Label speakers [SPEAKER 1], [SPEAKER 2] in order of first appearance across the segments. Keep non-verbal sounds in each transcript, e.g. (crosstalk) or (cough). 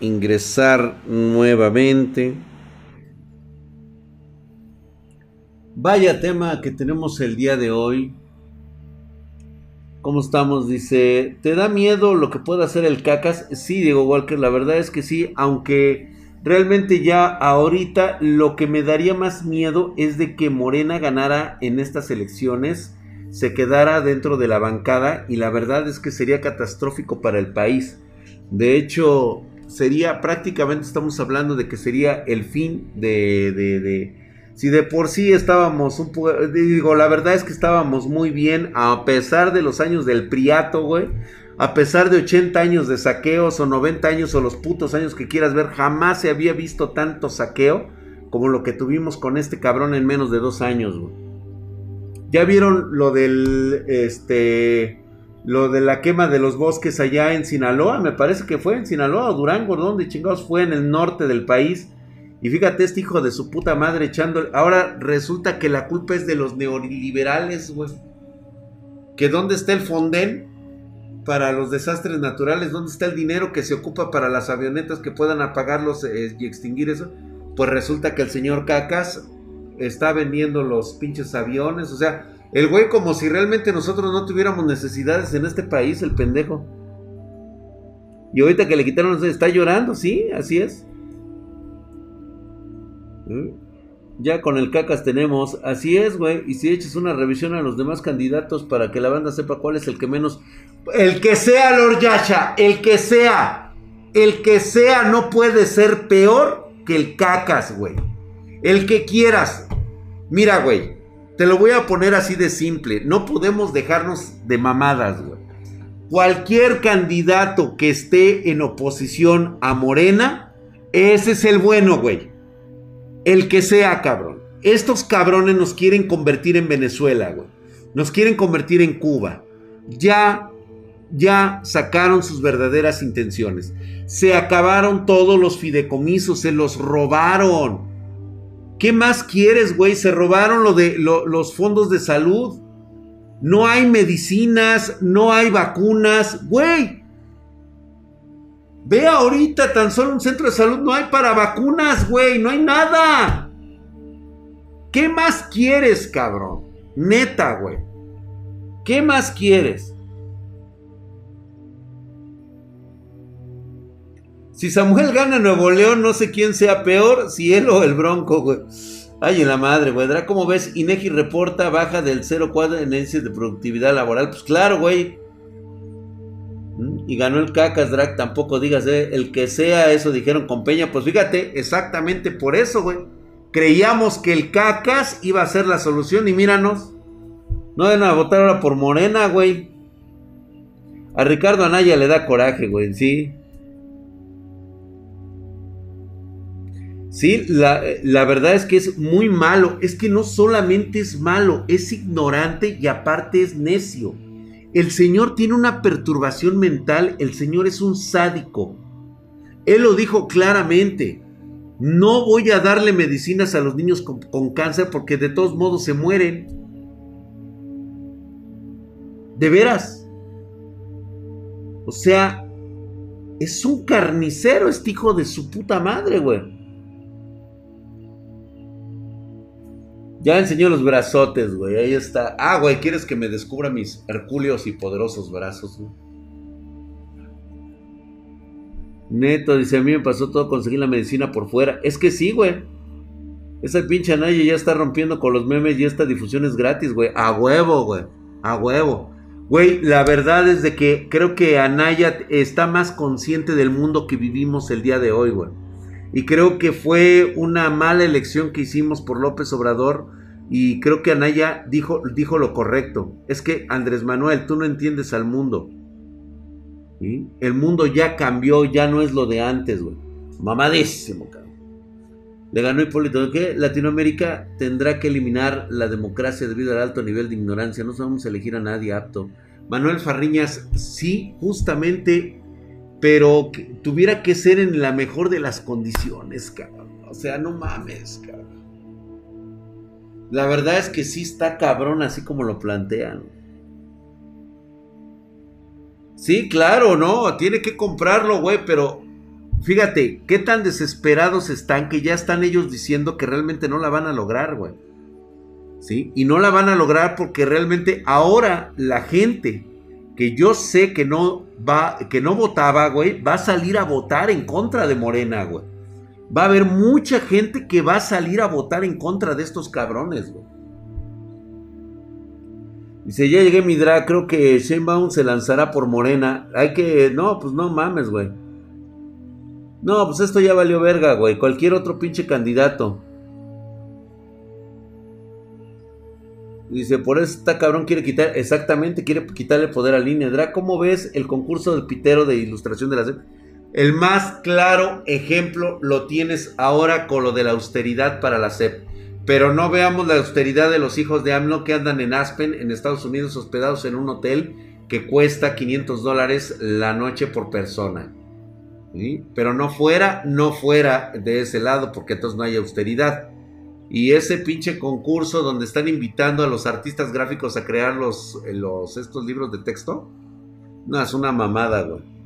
[SPEAKER 1] ingresar nuevamente. Vaya tema que tenemos el día de hoy. ¿Cómo estamos? Dice, ¿te da miedo lo que pueda hacer el cacas? Sí, Diego Walker, la verdad es que sí, aunque realmente ya ahorita lo que me daría más miedo es de que Morena ganara en estas elecciones, se quedara dentro de la bancada y la verdad es que sería catastrófico para el país. De hecho, sería prácticamente, estamos hablando de que sería el fin de, de, si de por sí estábamos un digo, la verdad es que estábamos muy bien a pesar de los años del priato, güey. A pesar de 80 años de saqueos o 90 años o los putos años que quieras ver, jamás se había visto tanto saqueo como lo que tuvimos con este cabrón en menos de dos años, güey. Ya vieron lo del, este, lo de la quema de los bosques allá en Sinaloa, me parece que fue en Sinaloa o Durango, ¿dónde chingados fue? En el norte del país. Y fíjate, este hijo de su puta madre echando. Ahora resulta que la culpa es de los neoliberales, güey. Que dónde está el Fonden para los desastres naturales, dónde está el dinero que se ocupa para las avionetas que puedan apagarlos eh, y extinguir eso. Pues resulta que el señor Cacas está vendiendo los pinches aviones, o sea, el güey como si realmente nosotros no tuviéramos necesidades en este país, el pendejo. Y ahorita que le quitaron, está llorando, sí, así es. ¿Mm? Ya con el cacas tenemos, así es, güey. Y si echas una revisión a los demás candidatos para que la banda sepa cuál es el que menos. El que sea, Lord Yasha, el que sea. El que sea no puede ser peor que el cacas, güey. El que quieras. Mira, güey. Te lo voy a poner así de simple. No podemos dejarnos de mamadas, güey. Cualquier candidato que esté en oposición a Morena, ese es el bueno, güey. El que sea, cabrón. Estos cabrones nos quieren convertir en Venezuela, güey. Nos quieren convertir en Cuba. Ya, ya sacaron sus verdaderas intenciones. Se acabaron todos los fideicomisos, se los robaron. ¿Qué más quieres, güey? Se robaron lo de los fondos de salud. No hay medicinas, no hay vacunas, güey. Ve ahorita tan solo un centro de salud, no hay para vacunas, güey, no hay nada. ¿Qué más quieres, cabrón? Neta, güey. ¿Qué más quieres? Si Samuel gana Nuevo León, no sé quién sea peor, si él o el Bronco, güey. Ay, en la madre, güey. ¿Cómo ves? Inegi reporta baja del 0,4 en índice de productividad laboral. Pues claro, güey. ¿Mm? Y ganó el Cacas, Drag. Tampoco digas, eh, el que sea, eso dijeron con Peña. Pues fíjate, exactamente por eso, güey. Creíamos que el Cacas iba a ser la solución y míranos. No deben a votar ahora por Morena, güey. A Ricardo Anaya le da coraje, güey, sí. Sí, la, la, verdad es que es muy malo. Es que no solamente es malo, es ignorante y aparte es necio. El Señor tiene una perturbación mental, el Señor es un sádico. Él lo dijo claramente. No voy a darle medicinas a los niños con, con cáncer porque de todos modos se mueren. De veras. O sea, es un carnicero este hijo de su puta madre, güey. Ya enseñó los brazotes, güey. Ahí está. Ah, güey, ¿quieres que me descubra mis hercúleos y poderosos brazos, güey? Neto, dice, a mí me pasó todo conseguir la medicina por fuera. Es que sí, güey. Esa pinche Anaya ya está rompiendo con los memes y esta difusión es gratis, güey. A huevo, güey. A huevo. Güey, la verdad es de que creo que Anaya está más consciente del mundo que vivimos el día de hoy, güey. Y creo que fue una mala elección que hicimos por López Obrador. Y creo que Anaya dijo, dijo lo correcto. Es que Andrés Manuel, tú no entiendes al mundo. El mundo ya cambió, ya no es lo de antes, güey. Mamadísimo, cabrón. Le ganó Hipólito. ¿Qué? Latinoamérica tendrá que eliminar la democracia debido al alto nivel de ignorancia. No sabemos elegir a nadie apto. Manuel Farriñas, sí, justamente pero tuviera que ser en la mejor de las condiciones, cabrón. O sea, no mames, cabrón. La verdad es que sí está cabrón así como lo plantean. Sí, claro, no, tiene que comprarlo, güey, pero fíjate, qué tan desesperados están que ya están ellos diciendo que realmente no la van a lograr, güey. ¿Sí? Y no la van a lograr porque realmente ahora la gente que yo sé que no va, que no votaba, güey, va a salir a votar en contra de Morena, güey. Va a haber mucha gente que va a salir a votar en contra de estos cabrones, güey. Dice, ya llegué mi drag, creo que Sheinbaum se lanzará por Morena. Hay que, no, pues no mames, güey. No, pues esto ya valió verga, güey. Cualquier otro pinche candidato. Dice, por eso está cabrón, quiere quitar, exactamente, quiere quitarle poder a Línea Drag. ¿Cómo ves el concurso del pitero de ilustración de la SEP? El más claro ejemplo lo tienes ahora con lo de la austeridad para la SEP. Pero no veamos la austeridad de los hijos de AMLO que andan en Aspen, en Estados Unidos, hospedados en un hotel que cuesta 500 dólares la noche por persona. Pero no fuera, no fuera de ese lado, porque entonces no hay austeridad. Y ese pinche concurso donde están invitando a los artistas gráficos a crear los, los estos libros de texto. No, es una mamada, güey.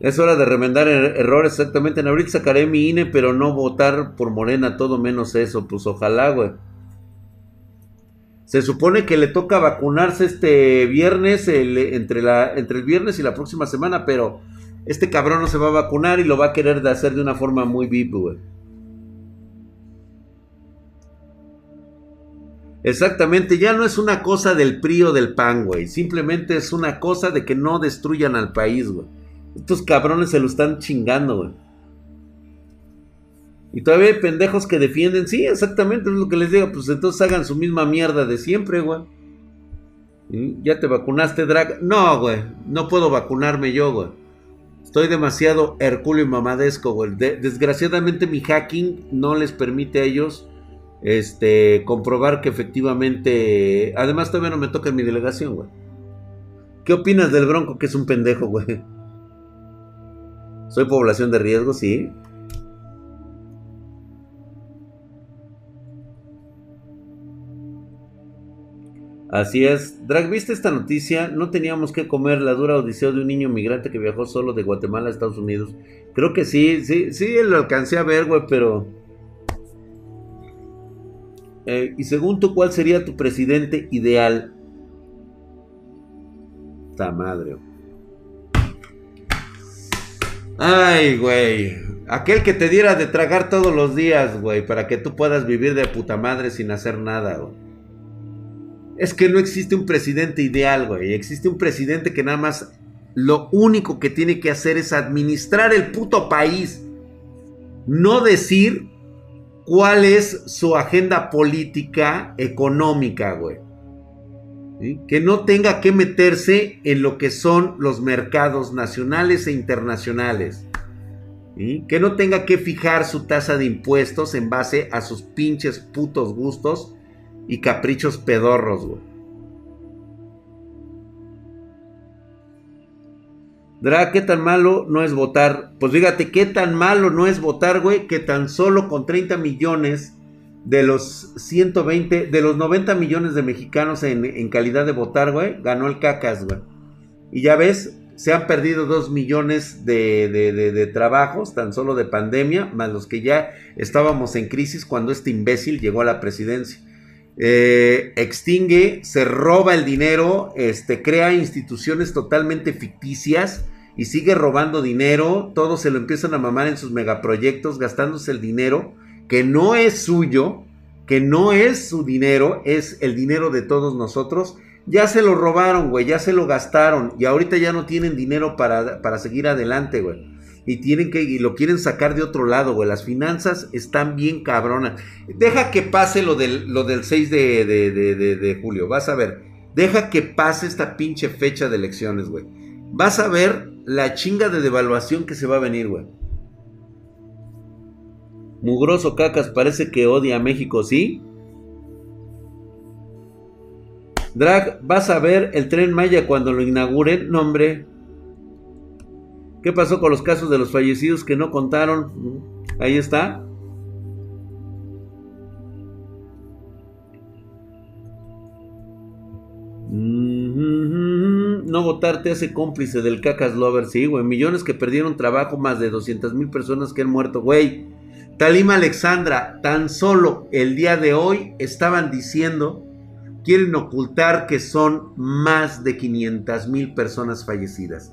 [SPEAKER 1] Es hora de remendar er-, errores, exactamente. En abril sacaré mi INE, pero no votar por Morena, todo menos eso. Pues ojalá, güey. Se supone que le toca vacunarse este viernes, entre, el viernes y la próxima semana, pero este cabrón no se va a vacunar y lo va a querer hacer de una forma muy VIP, güey. Exactamente, ya no es una cosa del PRI del PAN, güey. Simplemente es una cosa de que no destruyan al país, güey. Estos cabrones se lo están chingando, güey. Y todavía hay pendejos que defienden. Sí, exactamente, es lo que les digo. Pues entonces hagan su misma mierda de siempre, güey. ¿Ya te vacunaste, Drag? No, güey. No puedo vacunarme yo, güey. Estoy demasiado hercúleo y mamadesco, güey. desgraciadamente mi hacking no les permite a ellos este, comprobar que efectivamente... Además todavía no me toca en mi delegación, güey. ¿Qué opinas del Bronco que es un pendejo, güey? Soy población de riesgo, sí. Así es. Drag, ¿viste esta noticia? No teníamos que comer la dura odisea de un niño migrante que viajó solo de Guatemala a Estados Unidos. Creo que sí, sí, sí, lo alcancé a ver, güey, pero... Eh, y según tú, ¿cuál sería tu presidente ideal? Ta madre. Ay, güey. Aquel que te diera de tragar todos los días, güey, para que tú puedas vivir de puta madre sin hacer nada. Es que no existe un presidente ideal, güey. Existe un presidente que nada más lo único que tiene que hacer es administrar el puto país. No decir cuál es su agenda política económica, güey. Que no tenga que meterse en lo que son los mercados nacionales e internacionales. Que no tenga que fijar su tasa de impuestos en base a sus pinches putos gustos y caprichos pedorros, güey. Dra, ¿qué tan malo no es votar? Pues fíjate, ¿qué tan malo no es votar, güey? Que tan solo con 30 millones de los 120, de los 90 millones de mexicanos en, calidad de votar, güey, ganó el cacas, güey. Y ya ves, se han perdido 2 millones de, de, trabajos, tan solo de pandemia, más los que ya estábamos en crisis cuando este imbécil llegó a la presidencia. Eh, extingue, se roba el dinero, este, crea instituciones totalmente ficticias y sigue robando dinero, todos se lo empiezan a mamar en sus megaproyectos, gastándose el dinero que no es suyo, que no es su dinero, es el dinero de todos nosotros. Ya se lo robaron, güey, ya se lo gastaron y ahorita ya no tienen dinero para, para seguir adelante, güey. Y tienen que, y lo quieren sacar de otro lado, güey. Las finanzas están bien cabronas. Deja que pase lo del, lo del 6 de, de julio. Vas a ver. Deja que pase esta pinche fecha de elecciones, güey. Vas a ver la chinga de devaluación que se va a venir, güey. Mugroso Cacas parece que odia a México, ¿sí? Drag, vas a ver el tren Maya cuando lo inauguren. No, hombre. ¿Qué pasó con los casos de los fallecidos que no contaron? Ahí está. no votar te hace cómplice del cacas lover. Sí, güey. Millones que perdieron trabajo, más de 200 mil personas que han muerto, güey. Talima Alexandra, tan solo el día de hoy estaban diciendo, quieren ocultar que son más de 500 mil personas fallecidas.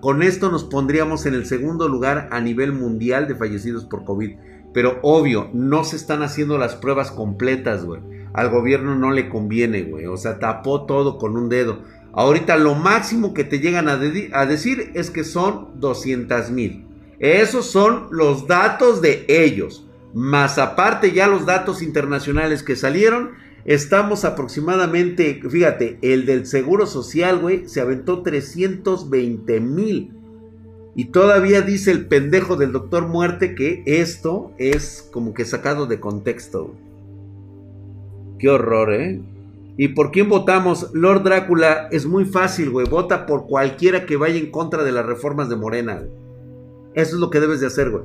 [SPEAKER 1] Con esto nos pondríamos en el segundo lugar a nivel mundial de fallecidos por COVID. Pero obvio, no se están haciendo las pruebas completas, güey. Al gobierno no le conviene, güey. O sea, tapó todo con un dedo. Ahorita lo máximo que te llegan a, a decir es que son 200 mil. Esos son los datos de ellos. Más aparte ya los datos internacionales que salieron, estamos aproximadamente, fíjate, el del Seguro Social, güey, se aventó 320 mil. Y todavía dice el pendejo del doctor muerte que esto es como que sacado de contexto. Qué horror, ¿eh? ¿Y por quién votamos? Lord Drácula es muy fácil, güey. Vota por cualquiera que vaya en contra de las reformas de Morena. Eso es lo que debes de hacer, güey.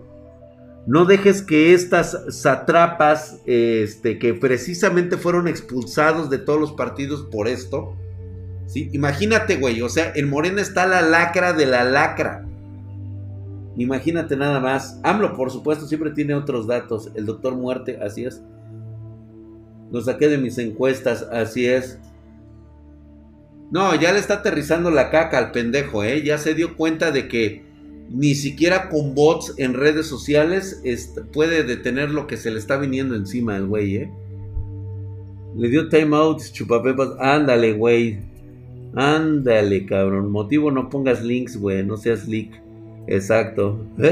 [SPEAKER 1] No dejes que estas satrapas, este, que precisamente fueron expulsados de todos los partidos por esto. ¿sí? Imagínate, güey. O sea, en Morena está la lacra de la lacra. Imagínate nada más. AMLO, por supuesto, siempre tiene otros datos. El doctor Muerte, así es. Lo saqué de mis encuestas, así es. No, ya le está aterrizando la caca al pendejo, ¿eh? Ya se dio cuenta de que ni siquiera con bots en redes sociales puede detener lo que se le está viniendo encima al güey, ¿eh? Le dio timeout, chupapepas. Ándale, güey. Ándale, cabrón. Motivo no pongas links, güey. No seas leak. Exacto. (laughs)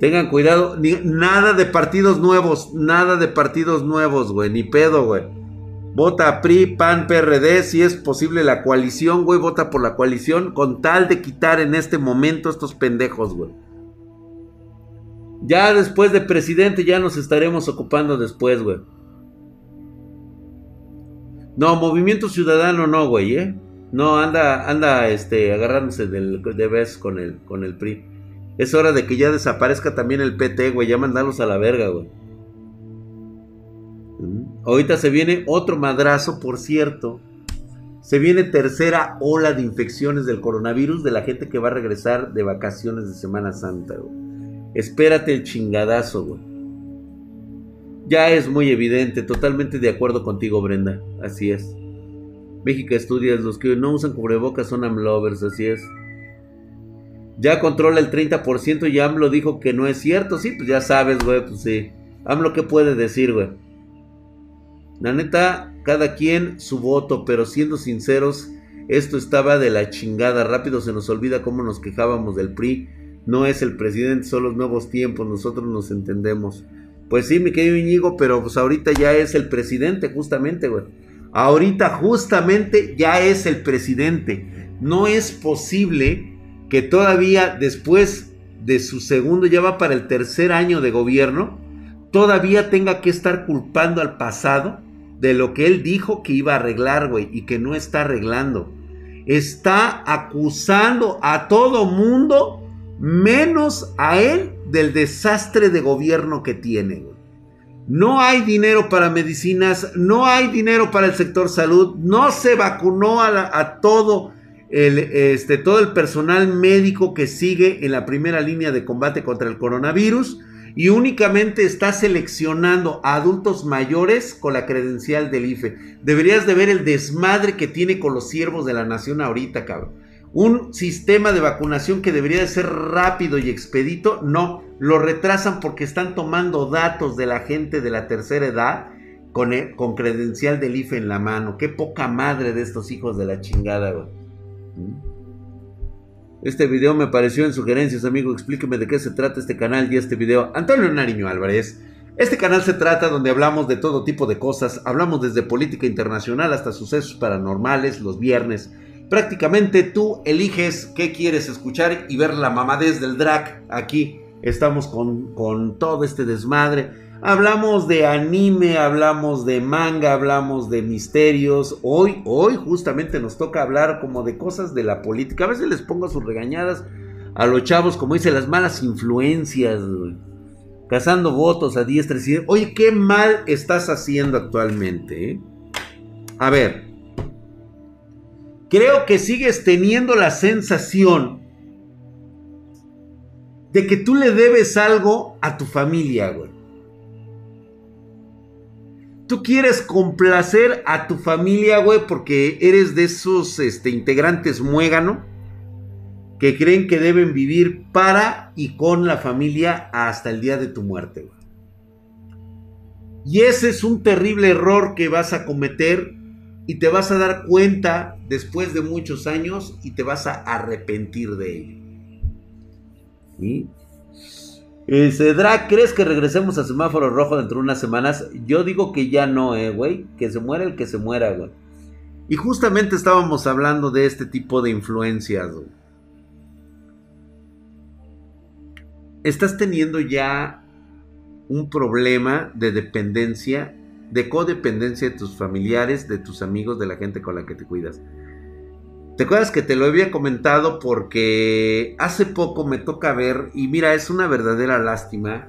[SPEAKER 1] Tengan cuidado. nada de partidos nuevos. Nada de partidos nuevos, güey. Ni pedo, güey. Vota PRI, PAN, PRD. Si es posible la coalición, güey. Vota por la coalición. Con tal de quitar en este momento estos pendejos, güey. Ya después de presidente, ya nos estaremos ocupando después, güey. No, Movimiento Ciudadano no, güey, ¿eh? No, anda, anda, este, agarrándose del, de vez con el, con el PRI. Es hora de que ya desaparezca también el PT, güey. Ya mandarlos a la verga, güey. Mm. Ahorita se viene otro madrazo, por cierto. Se viene tercera ola de infecciones del coronavirus de la gente que va a regresar de vacaciones de Semana Santa, güey. Espérate el chingadazo, güey. Ya es muy evidente, totalmente de acuerdo contigo, Brenda. Así es. México Estudias, los que no usan cubrebocas son amlovers, así es. Ya controla el 30% y AMLO dijo que no es cierto. Sí, pues ya sabes, güey, pues sí. AMLO, ¿qué puede decir, güey? La neta, cada quien su voto, pero siendo sinceros, esto estaba de la chingada. Rápido se nos olvida cómo nos quejábamos del PRI. No es el presidente, son los nuevos tiempos, nosotros nos entendemos. Pues sí, mi querido Íñigo, pero pues ahorita ya es el presidente, justamente, güey. Ahorita justamente ya es el presidente. No es posible que todavía después de su segundo, ya va para el tercer año de gobierno, todavía tenga que estar culpando al pasado de lo que él dijo que iba a arreglar, güey, y que no está arreglando. Está acusando a todo mundo, menos a él, del desastre de gobierno que tiene, güey. No hay dinero para medicinas, no hay dinero para el sector salud, no se vacunó a, a todo el, este, todo el personal médico que sigue en la primera línea de combate contra el coronavirus y únicamente está seleccionando a adultos mayores con la credencial del IFE. Deberías de ver el desmadre que tiene con los siervos de la nación ahorita, cabrón. Un sistema de vacunación que debería de ser rápido y expedito, no, lo retrasan porque están tomando datos de la gente de la tercera edad con, con credencial del IFE en la mano. Qué poca madre de estos hijos de la chingada, güey. Este video me apareció en sugerencias, amigo. Explíqueme de qué se trata este canal y este video. Antonio Nariño Álvarez. Este canal se trata donde hablamos de todo tipo de cosas. Hablamos desde política internacional hasta sucesos paranormales los viernes. Prácticamente tú eliges qué quieres escuchar y ver la mamadez del drag. Aquí estamos con, con todo este desmadre. Hablamos de anime, hablamos de manga, hablamos de misterios. Hoy, hoy justamente nos toca hablar como de cosas de la política. A veces les pongo sus regañadas a los chavos, como dice, las malas influencias, cazando votos a diestra y Oye, qué mal estás haciendo actualmente. Eh? A ver, creo que sigues teniendo la sensación de que tú le debes algo a tu familia, güey. Tú quieres complacer a tu familia, güey, porque eres de esos este, integrantes muégano que creen que deben vivir para y con la familia hasta el día de tu muerte. Y ese es un terrible error que vas a cometer y te vas a dar cuenta después de muchos años y te vas a arrepentir de ello. ¿Sí? Dice, Drac, ¿crees que regresemos a semáforo rojo dentro de unas semanas? Yo digo que ya no, eh, güey. Que se muera el que se muera, güey. Y justamente estábamos hablando de este tipo de influencias, güey. Estás teniendo ya un problema de dependencia, de codependencia de tus familiares, de tus amigos, de la gente con la que te cuidas. ¿Te acuerdas que te lo había comentado? Porque hace poco me toca ver, y mira, es una verdadera lástima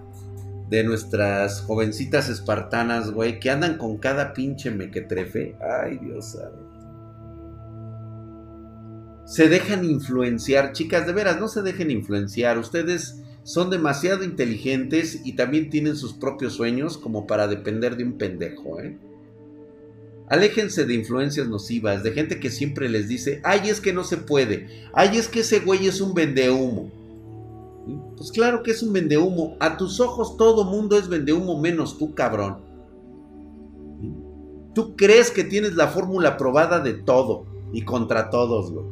[SPEAKER 1] de nuestras jovencitas espartanas, güey, que andan con cada pinche mequetrefe. Ay, Dios sabe. Se dejan influenciar, chicas, de veras, no se dejen influenciar. Ustedes son demasiado inteligentes y también tienen sus propios sueños como para depender de un pendejo, ¿eh? Aléjense de influencias nocivas, de gente que siempre les dice, ay, es que no se puede, ay, es que ese güey es un vendehumo. Pues claro que es un vendehumo, a tus ojos todo mundo es vendehumo menos tú, cabrón. Tú crees que tienes la fórmula probada de todo y contra todos, güey.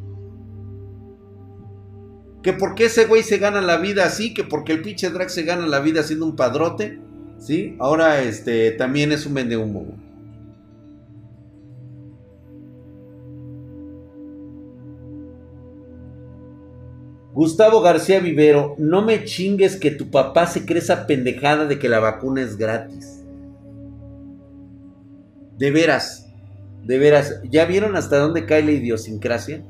[SPEAKER 1] Que porque ese güey se gana la vida así, que porque el pinche drag se gana la vida siendo un padrote, ¿sí? Ahora este también es un vendehumo, güey. Gustavo García Vivero, no me chingues que tu papá se cree esa pendejada de que la vacuna es gratis. De veras, de veras, ¿ya vieron hasta dónde cae la idiosincrasia?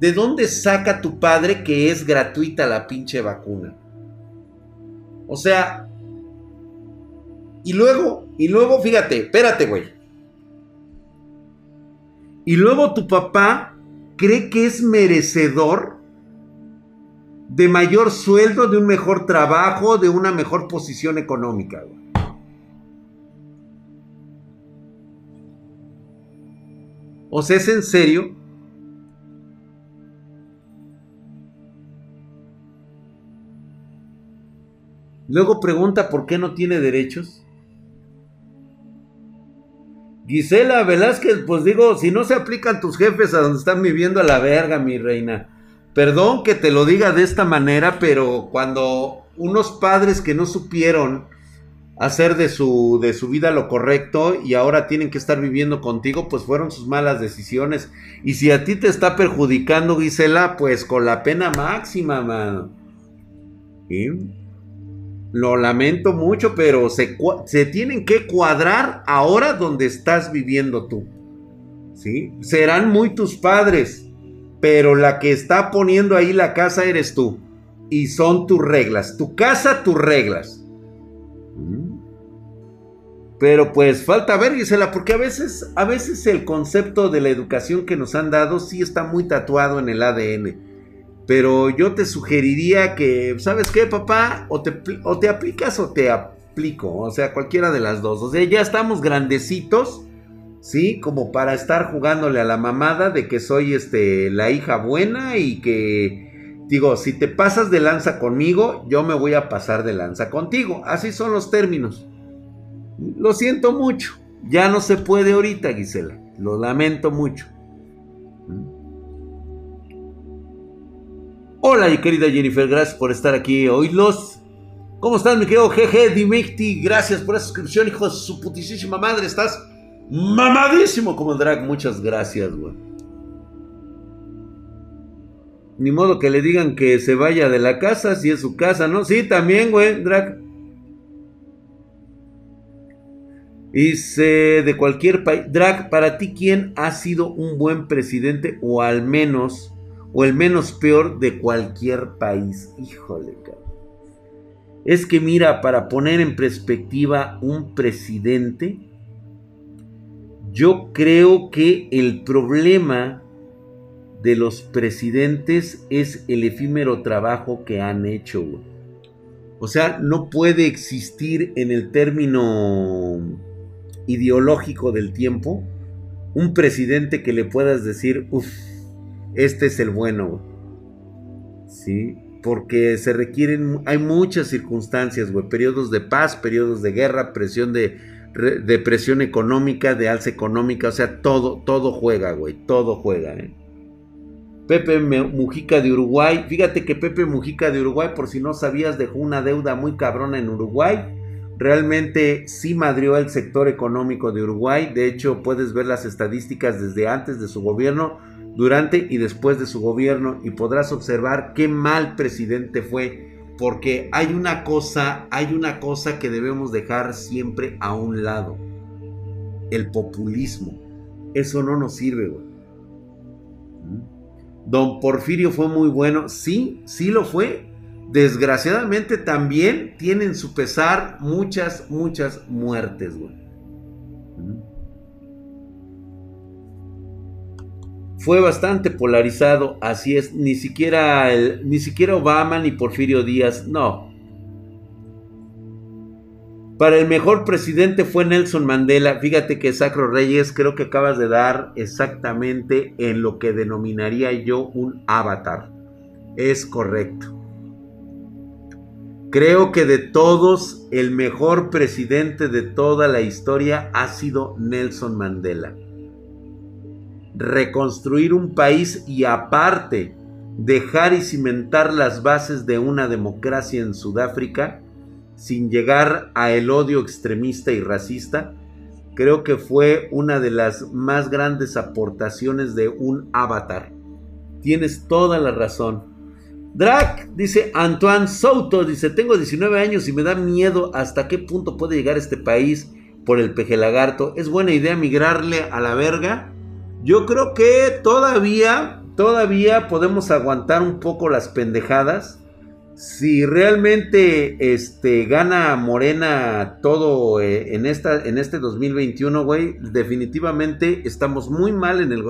[SPEAKER 1] ¿De dónde saca tu padre que es gratuita la pinche vacuna? O sea, y luego, y luego, fíjate, espérate, güey. Y luego tu papá cree que es merecedor de mayor sueldo, de un mejor trabajo, de una mejor posición económica. O sea, ¿es en serio? Luego pregunta por qué no tiene derechos. Gisela Velázquez, pues digo, si no se aplican tus jefes a donde están viviendo a la verga, mi reina. Perdón que te lo diga de esta manera, pero cuando unos padres que no supieron hacer de su, de su vida lo correcto y ahora tienen que estar viviendo contigo, pues fueron sus malas decisiones. Y si a ti te está perjudicando, Gisela, pues con la pena máxima, mano. Lo lamento mucho, pero se, se, tienen que cuadrar ahora donde estás viviendo tú. ¿Sí? Serán muy tus padres, pero la que está poniendo ahí la casa eres tú. Y son tus reglas. Tu casa, tus reglas. Mm. Pero pues falta ver, Gisela, porque a veces, a veces el concepto de la educación que nos han dado sí está muy tatuado en el ADN. Pero yo te sugeriría que, ¿sabes qué, papá? O te, o te aplicas o te aplico. O sea, cualquiera de las dos. O sea, ya estamos grandecitos ¿sí? Como para estar jugándole a la mamada de que soy este, la hija buena y que, digo, si te pasas de lanza conmigo, yo me voy a pasar de lanza contigo. Así son los términos. Lo siento mucho. Ya no se puede ahorita, Gisela. Lo lamento mucho. Hola, mi querida Jennifer, gracias por estar aquí hoy. Los, ¿cómo estás, mi querido GG Dimecti? Gracias por esa suscripción, hijo de su putísima madre. ¿Estás Mamadísimo como drag. Muchas gracias, güey. Ni modo que le digan que se vaya de la casa si es su casa, ¿no? Sí, también, güey, drag. Dice de cualquier país. Drag, para ti, ¿quién ha sido un buen presidente o al menos, o el menos peor de cualquier país? Híjole, cabrón. Es que mira, para poner en perspectiva un presidente, yo creo que el problema de los presidentes es el efímero trabajo que han hecho, O sea, no puede existir en el término ideológico del tiempo un presidente que le puedas decir, uff, este es el bueno, ¿sí? Porque se requieren, hay muchas circunstancias, güey, periodos de paz, periodos de guerra, presión de, de presión económica, de alza económica, o sea, todo, todo juega, güey, todo juega, ¿eh? Pepe Mujica de Uruguay, fíjate que Pepe Mujica de Uruguay, por si no sabías, dejó una deuda muy cabrona en Uruguay, realmente sí madrió el sector económico de Uruguay, de hecho puedes ver las estadísticas desde antes de su gobierno, durante y después de su gobierno y podrás observar qué mal presidente fue, porque hay una cosa, hay una cosa que debemos dejar siempre a un lado, el populismo. Eso no nos sirve, güey. ¿Mm? Don Porfirio fue muy bueno, sí, sí lo fue. Desgraciadamente también tienen su pesar muchas, muchas muertes, güey. Fue bastante polarizado, así es, ni siquiera, ni siquiera Obama ni Porfirio Díaz, no. Para el mejor presidente fue Nelson Mandela. Fíjate que Sacro Reyes creo que acabas de dar exactamente en lo que denominaría yo un avatar. Es correcto. Creo que de todos el mejor presidente de toda la historia ha sido Nelson Mandela reconstruir un país y aparte dejar y cimentar las bases de una democracia en Sudáfrica sin llegar a el odio extremista y racista, creo que fue una de las más grandes aportaciones de un avatar. Tienes toda la razón. Drac, dice Antoine Souto, dice, tengo 19 años y me da miedo hasta qué punto puede llegar este país por el peje lagarto. ¿Es buena idea migrarle a la verga? Yo creo que todavía, todavía podemos aguantar un poco las pendejadas. Si realmente este, gana Morena todo eh, en, esta, en este 2021, güey, definitivamente estamos muy mal en el...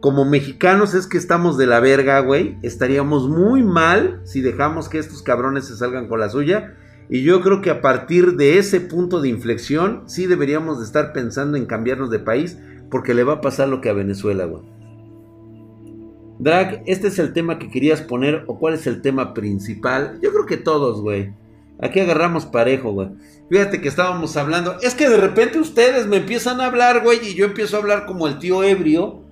[SPEAKER 1] Como mexicanos es que estamos de la verga, güey. Estaríamos muy mal si dejamos que estos cabrones se salgan con la suya. Y yo creo que a partir de ese punto de inflexión, sí deberíamos de estar pensando en cambiarnos de país porque le va a pasar lo que a Venezuela, güey. Drag, ¿este es el tema que querías poner o cuál es el tema principal? Yo creo que todos, güey. Aquí agarramos parejo, güey. Fíjate que estábamos hablando. Es que de repente ustedes me empiezan a hablar, güey, y yo empiezo a hablar como el tío ebrio.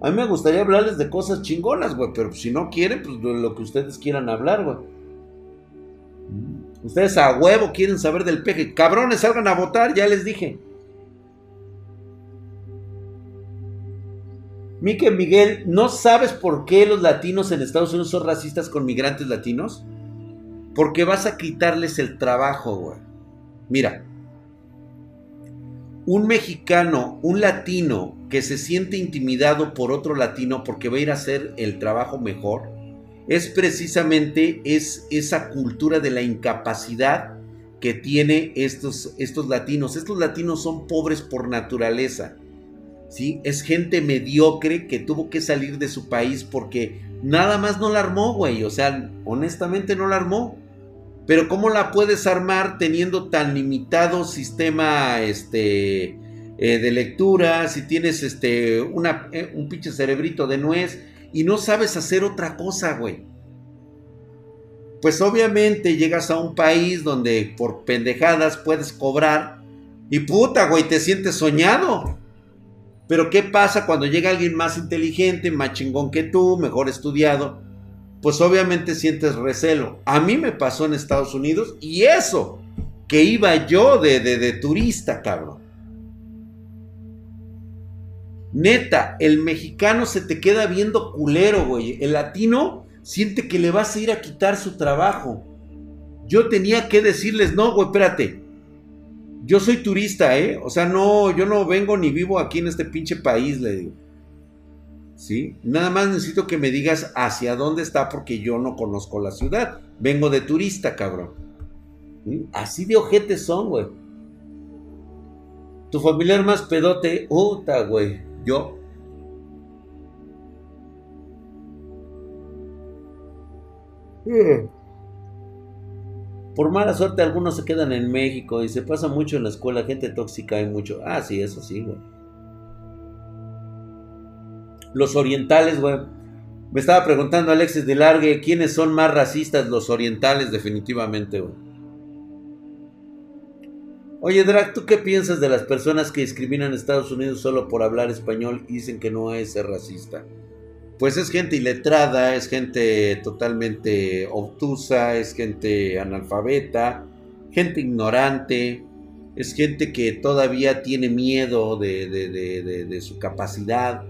[SPEAKER 1] A mí me gustaría hablarles de cosas chingonas, güey, pero si no quieren, pues lo que ustedes quieran hablar, güey. Ustedes a huevo quieren saber del peje. Cabrones, salgan a votar, ya les dije. Mike Miguel, ¿no sabes por qué los latinos en Estados Unidos son racistas con migrantes latinos? Porque vas a quitarles el trabajo, güey. Mira, un mexicano, un latino que se siente intimidado por otro latino porque va a ir a hacer el trabajo mejor, es precisamente es esa cultura de la incapacidad que tiene estos, estos latinos. Estos latinos son pobres por naturaleza. Es gente mediocre que tuvo que salir de su país porque nada más no la armó, güey. O sea, honestamente no la armó. Pero ¿cómo la puedes armar teniendo tan limitado sistema este, eh, de lectura? Si tienes este, eh, un pinche cerebrito de nuez y no sabes hacer otra cosa, güey. Pues obviamente llegas a un país donde por pendejadas puedes cobrar y puta, güey, te sientes soñado. Pero ¿qué pasa cuando llega alguien más inteligente, más chingón que tú, mejor estudiado? Pues obviamente sientes recelo. A mí me pasó en Estados Unidos y eso, que iba yo de, de, turista, cabrón. Neta, el mexicano se te queda viendo culero, güey. El latino siente que le vas a ir a quitar su trabajo. Yo tenía que decirles, no, güey, espérate yo soy turista, ¿eh? O sea, no, yo no vengo ni vivo aquí en este pinche país, le digo. ¿Sí? Nada más necesito que me digas hacia dónde está porque yo no conozco la ciudad. Vengo de turista, cabrón. Así de ojetes son, güey. Tu familiar más pedote, puta, güey. Yo. Eh. Por mala suerte algunos se quedan en México y se pasa mucho en la escuela, gente tóxica hay mucho. Ah, sí, eso sí, güey. Los orientales, güey. Me estaba preguntando Alexis de Largue, ¿quiénes son más racistas? Los orientales, definitivamente, güey. Oye, Drag, ¿tú qué piensas de las personas que discriminan a Estados Unidos solo por hablar español y dicen que no es ser racista? Pues es gente iletrada, es gente totalmente obtusa, es gente analfabeta, gente ignorante, es gente que todavía tiene miedo de, su capacidad,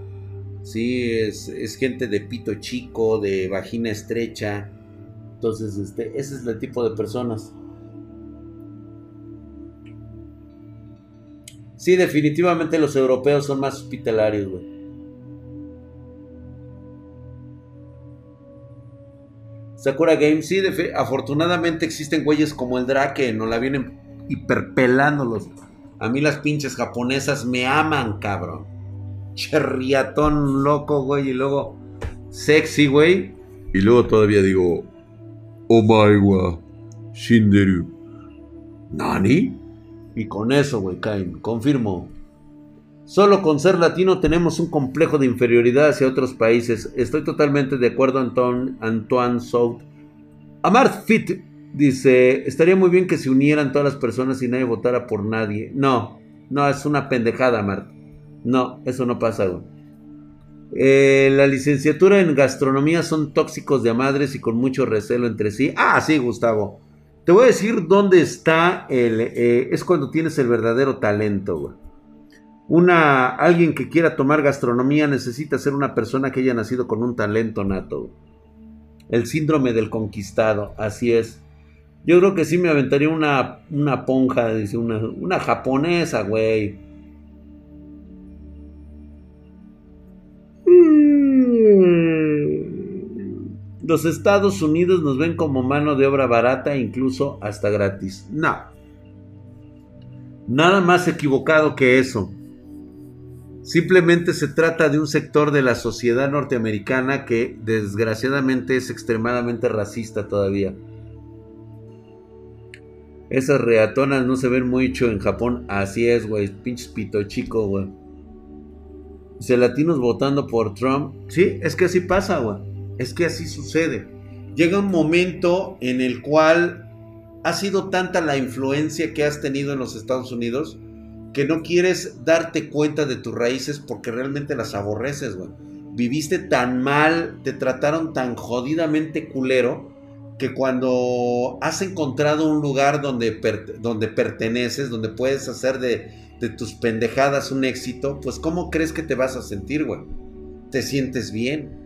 [SPEAKER 1] ¿sí? Es, es, gente de pito chico, de vagina estrecha. Entonces, este, ese es el tipo de personas. Sí, definitivamente los europeos son más hospitalarios, güey. Sakura Games, sí, afortunadamente existen güeyes como el Drake, no la vienen hiperpelándolos. A mí las pinches japonesas me aman, cabrón. Cherriatón loco, güey, y luego sexy, güey. Y luego todavía digo, oh my god, Shinderu. ¿Nani? Y con eso, güey, caen. Confirmo. Solo con ser latino tenemos un complejo de inferioridad hacia otros países. Estoy totalmente de acuerdo, Antoine, Antoine Sout. Amart Fit dice, estaría muy bien que se unieran todas las personas y nadie votara por nadie. No, no, es una pendejada, Amart. No, eso no pasa, güey. Eh, la licenciatura en gastronomía son tóxicos de madres y con mucho recelo entre sí. Ah, sí, Gustavo. Te voy a decir dónde está el... Eh, es cuando tienes el verdadero talento, güey. Una, alguien que quiera tomar gastronomía necesita ser una persona que haya nacido con un talento nato. El síndrome del conquistado, así es. Yo creo que sí me aventaría una, una ponja, dice, una, una japonesa, güey. Mm. Los Estados Unidos nos ven como mano de obra barata, incluso hasta gratis. No. Nada más equivocado que eso. Simplemente se trata de un sector de la sociedad norteamericana que desgraciadamente es extremadamente racista todavía. Esas reatonas no se ven mucho en Japón. Así es, güey. Pinches pito chico, güey. Latinos votando por Trump. Sí, es que así pasa, güey. Es que así sucede. Llega un momento en el cual ha sido tanta la influencia que has tenido en los Estados Unidos que no quieres darte cuenta de tus raíces porque realmente las aborreces, güey. Viviste tan mal, te trataron tan jodidamente culero, que cuando has encontrado un lugar donde, donde perteneces, donde puedes hacer de, de tus pendejadas un éxito, pues ¿cómo crees que te vas a sentir, güey? Te sientes bien.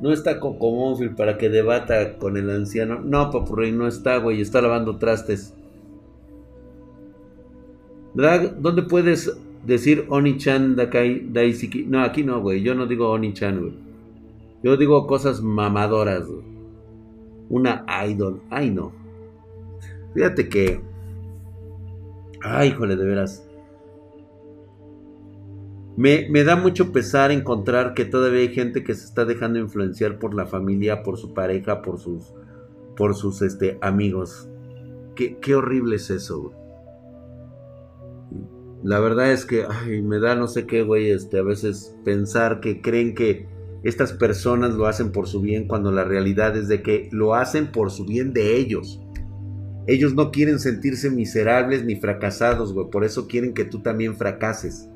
[SPEAKER 1] No está Coco Monfield para que debata con el anciano. No, Papurrey, no está, güey. Está lavando trastes. Drag, ¿dónde puedes decir Oni-chan Daisiki? No, aquí no, güey. Yo no digo Oni-chan, güey. Yo digo cosas mamadoras, güey. Una idol. Ay, no. Fíjate que. Ay, híjole, de veras. Me, da mucho pesar encontrar que todavía hay gente que se está dejando influenciar por la familia, por su pareja, por sus, por sus este, amigos. Qué, horrible es eso. La verdad es que ay, me da no sé qué, güey, este, a veces pensar que creen que estas personas lo hacen por su bien cuando la realidad es de que lo hacen por su bien de ellos. Ellos no quieren sentirse miserables ni fracasados, güey, por eso quieren que tú también fracases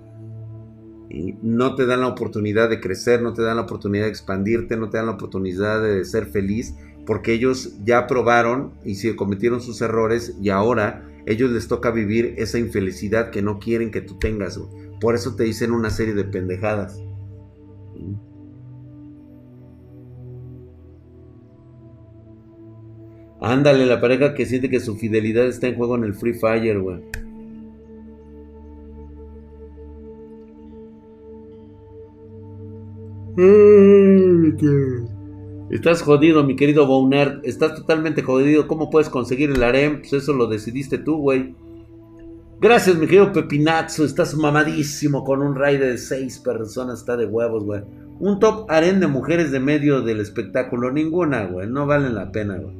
[SPEAKER 1] no te dan la oportunidad de crecer, no te dan la oportunidad de expandirte, no te dan la oportunidad de ser feliz, porque ellos ya probaron y se cometieron sus errores y ahora ellos les toca vivir esa infelicidad que no quieren que tú tengas. Por eso te dicen una serie de pendejadas. Ándale, la pareja que siente que su fidelidad está en juego en el Free Fire, güey. Estás jodido, mi querido Bowner. Estás totalmente jodido. ¿Cómo puedes conseguir el harem? Pues eso lo decidiste tú, güey. Gracias, mi querido Pepinazo. Estás mamadísimo con un raid de seis personas. Está de huevos, güey. Un top harén de mujeres de medio del espectáculo. Ninguna, güey. No valen la pena, güey.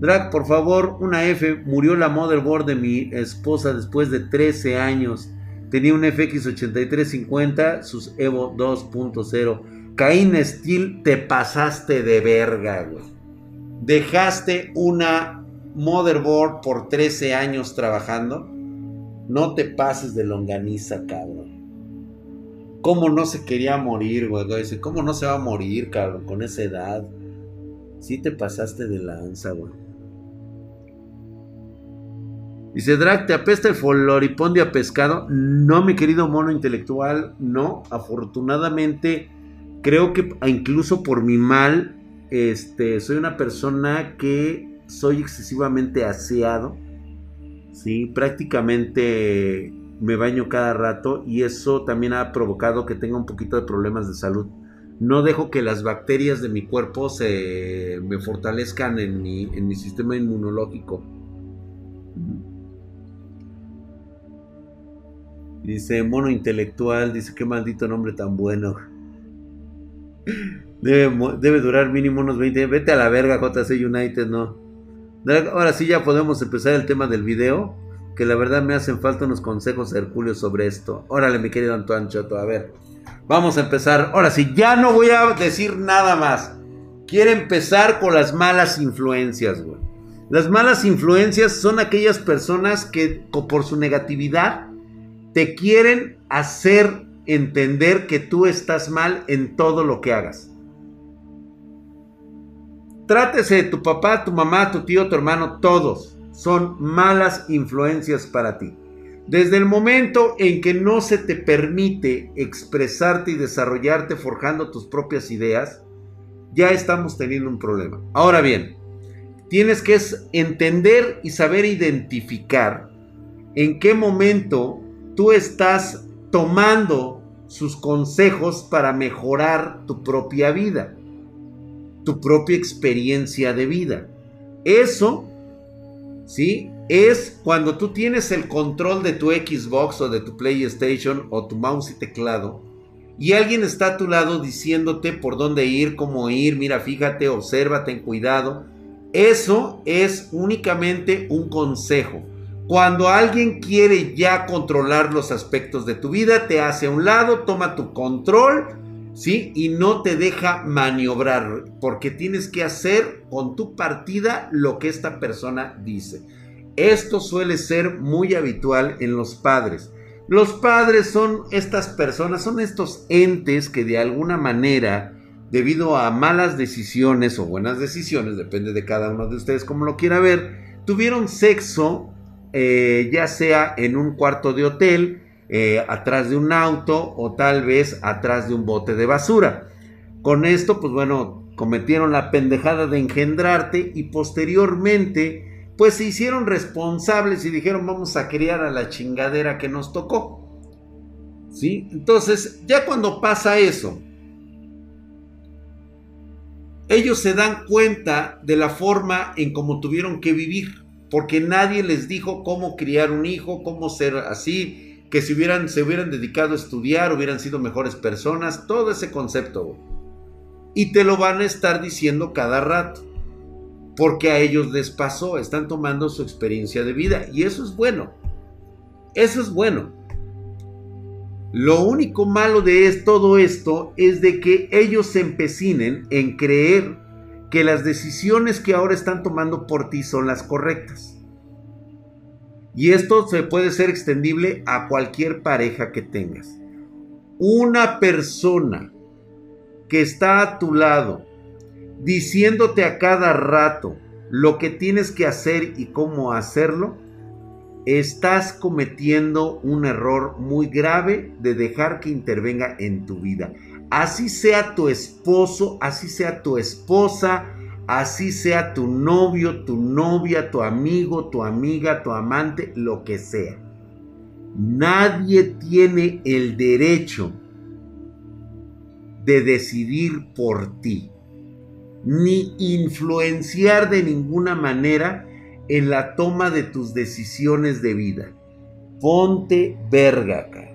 [SPEAKER 1] Drag, por favor, una F. Murió la motherboard de mi esposa después de 13 años. Tenía un FX8350, sus Evo 2.0. Caín Steel, te pasaste de verga, güey. Dejaste una motherboard por 13 años trabajando. No te pases de longaniza, cabrón. ¿Cómo no se quería morir, güey? Dice, ¿cómo no se va a morir, cabrón, con esa edad? Sí te pasaste de lanza, güey. Dice Drag, ¿te apesta el floripondio a pescado? No, mi querido mono intelectual, no. Afortunadamente, creo que incluso por mi mal, este, soy una persona que soy excesivamente aseado. Sí, prácticamente me baño cada rato y eso también ha provocado que tenga un poquito de problemas de salud. No dejo que las bacterias de mi cuerpo se me fortalezcan en mi, en mi sistema inmunológico. Dice mono intelectual, dice qué maldito nombre tan bueno. Debe, durar mínimo unos 20. Vete a la verga, JC United, no. Ahora sí ya podemos empezar el tema del video que la verdad me hacen falta unos consejos Herculio sobre esto. Órale, mi querido Antoine Choto, a ver. Vamos a empezar. Ahora sí, ya no voy a decir nada más. Quiero empezar con las malas influencias, güey. Las malas influencias son aquellas personas que por su negatividad te quieren hacer entender que tú estás mal en todo lo que hagas. Trátese de tu papá, tu mamá, tu tío, tu hermano, todos son malas influencias para ti. Desde el momento en que no se te permite expresarte y desarrollarte forjando tus propias ideas, ya estamos teniendo un problema. Ahora bien, tienes que entender y saber identificar en qué momento tú estás tomando sus consejos para mejorar tu propia vida, tu propia experiencia de vida. Eso ¿sí? Es cuando tú tienes el control de tu Xbox o de tu PlayStation o tu mouse y teclado y alguien está a tu lado diciéndote por dónde ir, cómo ir, mira, fíjate, observa, ten cuidado. Eso es únicamente un consejo. Cuando alguien quiere ya controlar los aspectos de tu vida, te hace a un lado, toma tu control ¿sí? Y no te deja maniobrar, porque tienes que hacer con tu partida lo que esta persona dice. Esto suele ser muy habitual en los padres. Los padres son estas personas, son estos entes que de alguna manera, debido a malas decisiones o buenas decisiones, depende de cada uno de ustedes como lo quiera ver, tuvieron sexo, eh, ya sea en un cuarto de hotel, eh, atrás de un auto o tal vez atrás de un bote de basura. Con esto, pues bueno, cometieron la pendejada de engendrarte y posteriormente, pues se hicieron responsables y dijeron vamos a criar a la chingadera que nos tocó. ¿Sí? Entonces, ya cuando pasa eso, ellos se dan cuenta de la forma en cómo tuvieron que vivir, porque nadie les dijo cómo criar un hijo, cómo ser así, que si hubieran, se hubieran dedicado a estudiar, hubieran sido mejores personas, todo ese concepto. Y te lo van a estar diciendo cada rato. Porque a ellos les pasó, están tomando su experiencia de vida. Y eso es bueno. Eso es bueno. Lo único malo de todo esto es de que ellos se empecinen en creer que las decisiones que ahora están tomando por ti son las correctas. Y esto se puede ser extendible a cualquier pareja que tengas. Una persona que está a tu lado diciéndote a cada rato lo que tienes que hacer y cómo hacerlo, estás cometiendo un error muy grave de dejar que intervenga en tu vida. Así sea tu esposo, así sea tu esposa, Así sea tu novio, tu novia, tu amigo, tu amiga, tu amante, lo que sea. Nadie tiene el derecho de decidir por ti, ni influenciar de ninguna manera en la toma de tus decisiones de vida. Ponte verga.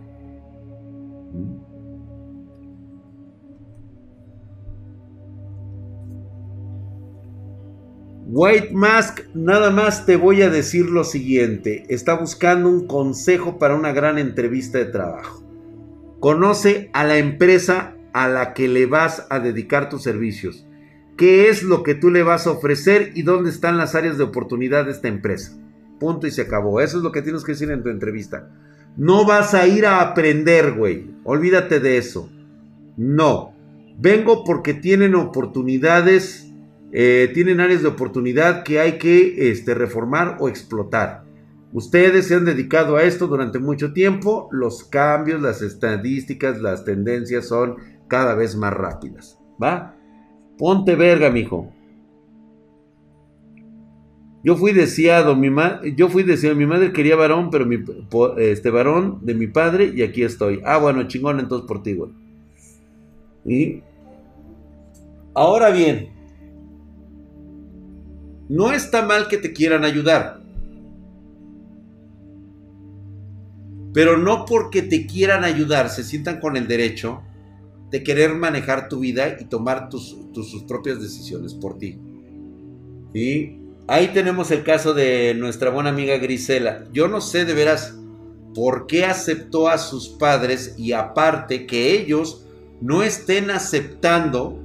[SPEAKER 1] White Mask, nada más te voy a decir lo siguiente. Está buscando un consejo para una gran entrevista de trabajo. Conoce a la empresa a la que le vas a dedicar tus servicios. ¿Qué es lo que tú le vas a ofrecer y dónde están las áreas de oportunidad de esta empresa? Punto y se acabó. Eso es lo que tienes que decir en tu entrevista. No vas a ir a aprender, güey. Olvídate de eso. No. Vengo porque tienen oportunidades eh, tienen áreas de oportunidad que hay que este, reformar o explotar. Ustedes se han dedicado a esto durante mucho tiempo, los cambios, las estadísticas, las tendencias son cada vez más rápidas. ¿Va? Ponte verga, mijo. Yo fui deseado, mi yo fui deseado, mi madre quería varón, pero mi, este varón de mi padre y aquí estoy. Ah, bueno, chingón entonces por ti, güey. Y ahora bien, no está mal que te quieran ayudar. Pero no porque te quieran ayudar se sientan con el derecho de querer manejar tu vida y tomar tus, sus propias decisiones por ti. Y Ahí tenemos el caso de nuestra buena amiga Grisela. Yo no sé de veras por qué aceptó a sus padres y aparte que ellos no estén aceptando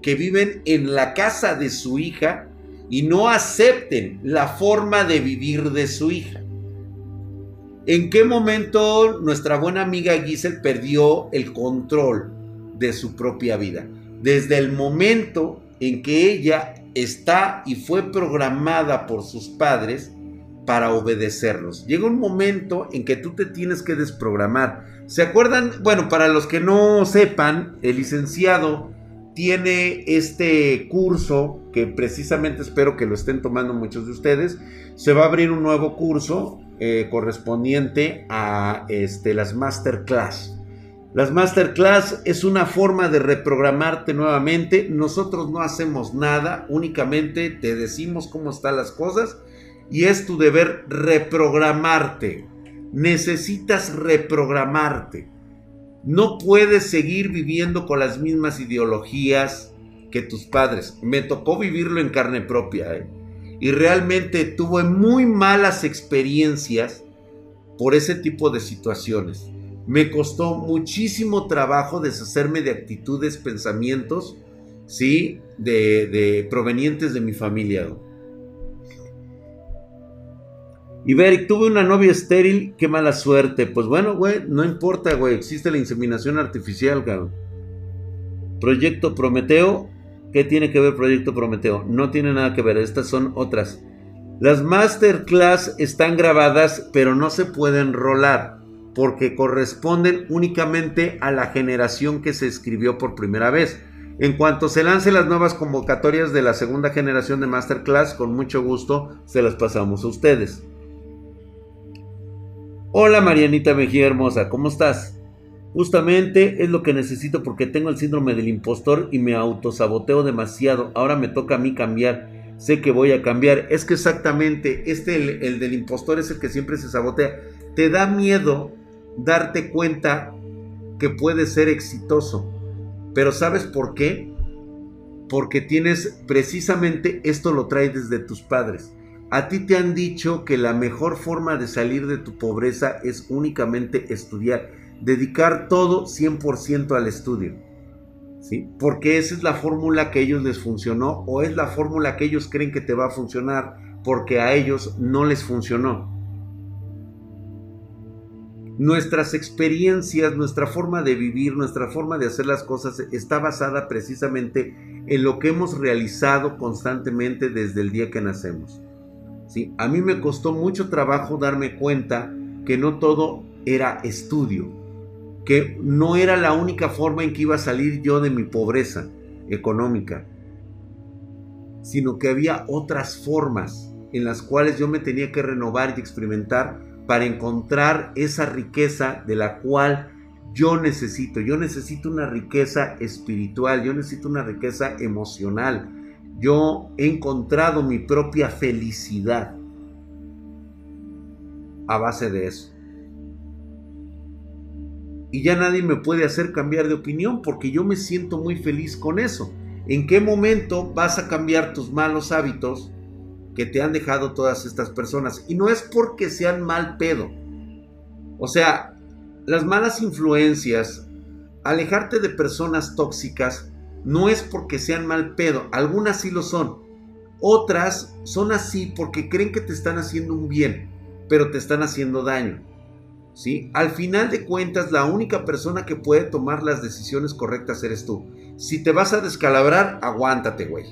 [SPEAKER 1] que viven en la casa de su hija y no acepten la forma de vivir de su hija. ¿En qué momento nuestra buena amiga Giselle perdió el control de su propia vida? Desde el momento en que ella está y fue programada por sus padres para obedecerlos. Llega un momento en que tú te tienes que desprogramar. ¿Se acuerdan? Bueno, para los que no sepan, el licenciado tiene este curso que precisamente espero que lo estén tomando muchos de ustedes. Se va a abrir un nuevo curso eh, correspondiente a este, las masterclass. Las masterclass es una forma de reprogramarte nuevamente. Nosotros no hacemos nada, únicamente te decimos cómo están las cosas y es tu deber reprogramarte. Necesitas reprogramarte. No puedes seguir viviendo con las mismas ideologías que tus padres. Me tocó vivirlo en carne propia. ¿eh? Y realmente tuve muy malas experiencias por ese tipo de situaciones. Me costó muchísimo trabajo deshacerme de actitudes, pensamientos, ¿sí? De, de provenientes de mi familia. Y tuve una novia estéril, qué mala suerte. Pues bueno, güey, no importa, güey, existe la inseminación artificial, cabrón. Proyecto Prometeo, ¿qué tiene que ver Proyecto Prometeo? No tiene nada que ver, estas son otras. Las masterclass están grabadas, pero no se pueden rolar, porque corresponden únicamente a la generación que se escribió por primera vez. En cuanto se lancen las nuevas convocatorias de la segunda generación de masterclass, con mucho gusto se las pasamos a ustedes. Hola Marianita Mejía Hermosa, ¿cómo estás? Justamente es lo que necesito porque tengo el síndrome del impostor y me autosaboteo demasiado. Ahora me toca a mí cambiar. Sé que voy a cambiar. Es que exactamente, este, el, el del impostor es el que siempre se sabotea. Te da miedo darte cuenta que puedes ser exitoso. Pero ¿sabes por qué? Porque tienes precisamente esto lo traes desde tus padres. A ti te han dicho que la mejor forma de salir de tu pobreza es únicamente estudiar, dedicar todo 100% al estudio. ¿Sí? Porque esa es la fórmula que a ellos les funcionó o es la fórmula que ellos creen que te va a funcionar porque a ellos no les funcionó. Nuestras experiencias, nuestra forma de vivir, nuestra forma de hacer las cosas está basada precisamente en lo que hemos realizado constantemente desde el día que nacemos. A mí me costó mucho trabajo darme cuenta que no todo era estudio, que no era la única forma en que iba a salir yo de mi pobreza económica, sino que había otras formas en las cuales yo me tenía que renovar y experimentar para encontrar esa riqueza de la cual yo necesito. Yo necesito una riqueza espiritual, yo necesito una riqueza emocional, yo he encontrado mi propia felicidad. a base de eso. Y ya nadie me puede hacer cambiar de opinión porque yo me siento muy feliz con eso. ¿En qué momento vas a cambiar tus malos hábitos que te han dejado todas estas personas? Y no es porque sean mal pedo. O sea, las malas influencias, alejarte de personas tóxicas, no es porque sean mal pedo. Algunas sí lo son. Otras son así porque creen que te están haciendo un bien, pero te están haciendo daño. ¿Sí? Al final de cuentas, la única persona que puede tomar las decisiones correctas eres tú. Si te vas a descalabrar, aguántate, güey.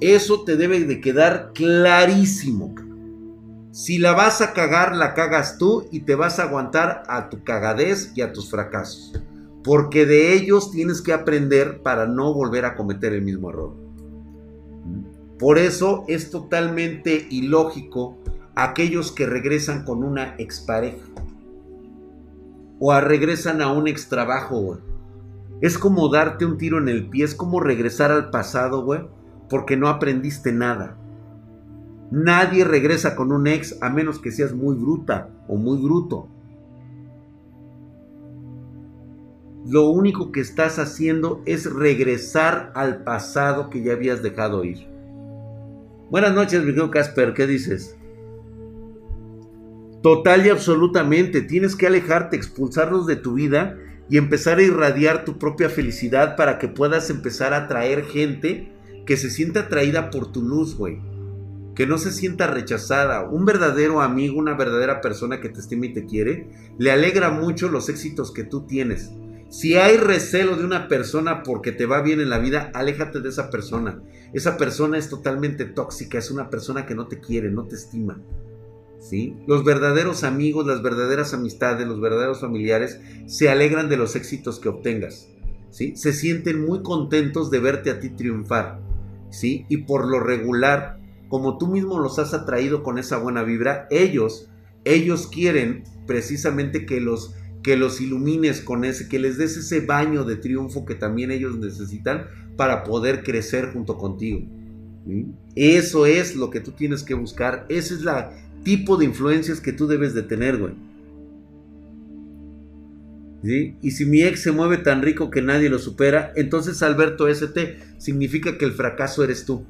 [SPEAKER 1] Eso te debe de quedar clarísimo. Si la vas a cagar, la cagas tú y te vas a aguantar a tu cagadez y a tus fracasos. Porque de ellos tienes que aprender para no volver a cometer el mismo error. Por eso es totalmente ilógico aquellos que regresan con una expareja. O regresan a un extrabajo, güey. Es como darte un tiro en el pie, es como regresar al pasado, güey, porque no aprendiste nada. Nadie regresa con un ex a menos que seas muy bruta o muy bruto. Lo único que estás haciendo es regresar al pasado que ya habías dejado ir. Buenas noches, Miguel Casper, ¿qué dices? Total y absolutamente, tienes que alejarte, expulsarlos de tu vida y empezar a irradiar tu propia felicidad para que puedas empezar a atraer gente que se sienta atraída por tu luz, güey. Que no se sienta rechazada. Un verdadero amigo, una verdadera persona que te estima y te quiere, le alegra mucho los éxitos que tú tienes. Si hay recelo de una persona porque te va bien en la vida, aléjate de esa persona. Esa persona es totalmente tóxica, es una persona que no te quiere, no te estima. Los verdaderos amigos, las verdaderas amistades, los verdaderos familiares se alegran de los éxitos que obtengas, ¿sí? Se sienten muy contentos de verte a ti triunfar, ¿sí? Y por lo regular, como tú mismo los has atraído con esa buena vibra, ellos, ellos quieren precisamente que los que los ilumines con ese, que les des ese baño de triunfo que también ellos necesitan para poder crecer junto contigo. Eso es lo que tú tienes que buscar. Esa es la, tipo de influencias que tú debes de tener, güey. Y si mi ex se mueve tan rico que nadie lo supera, entonces Alberto ST significa que el fracaso eres tú.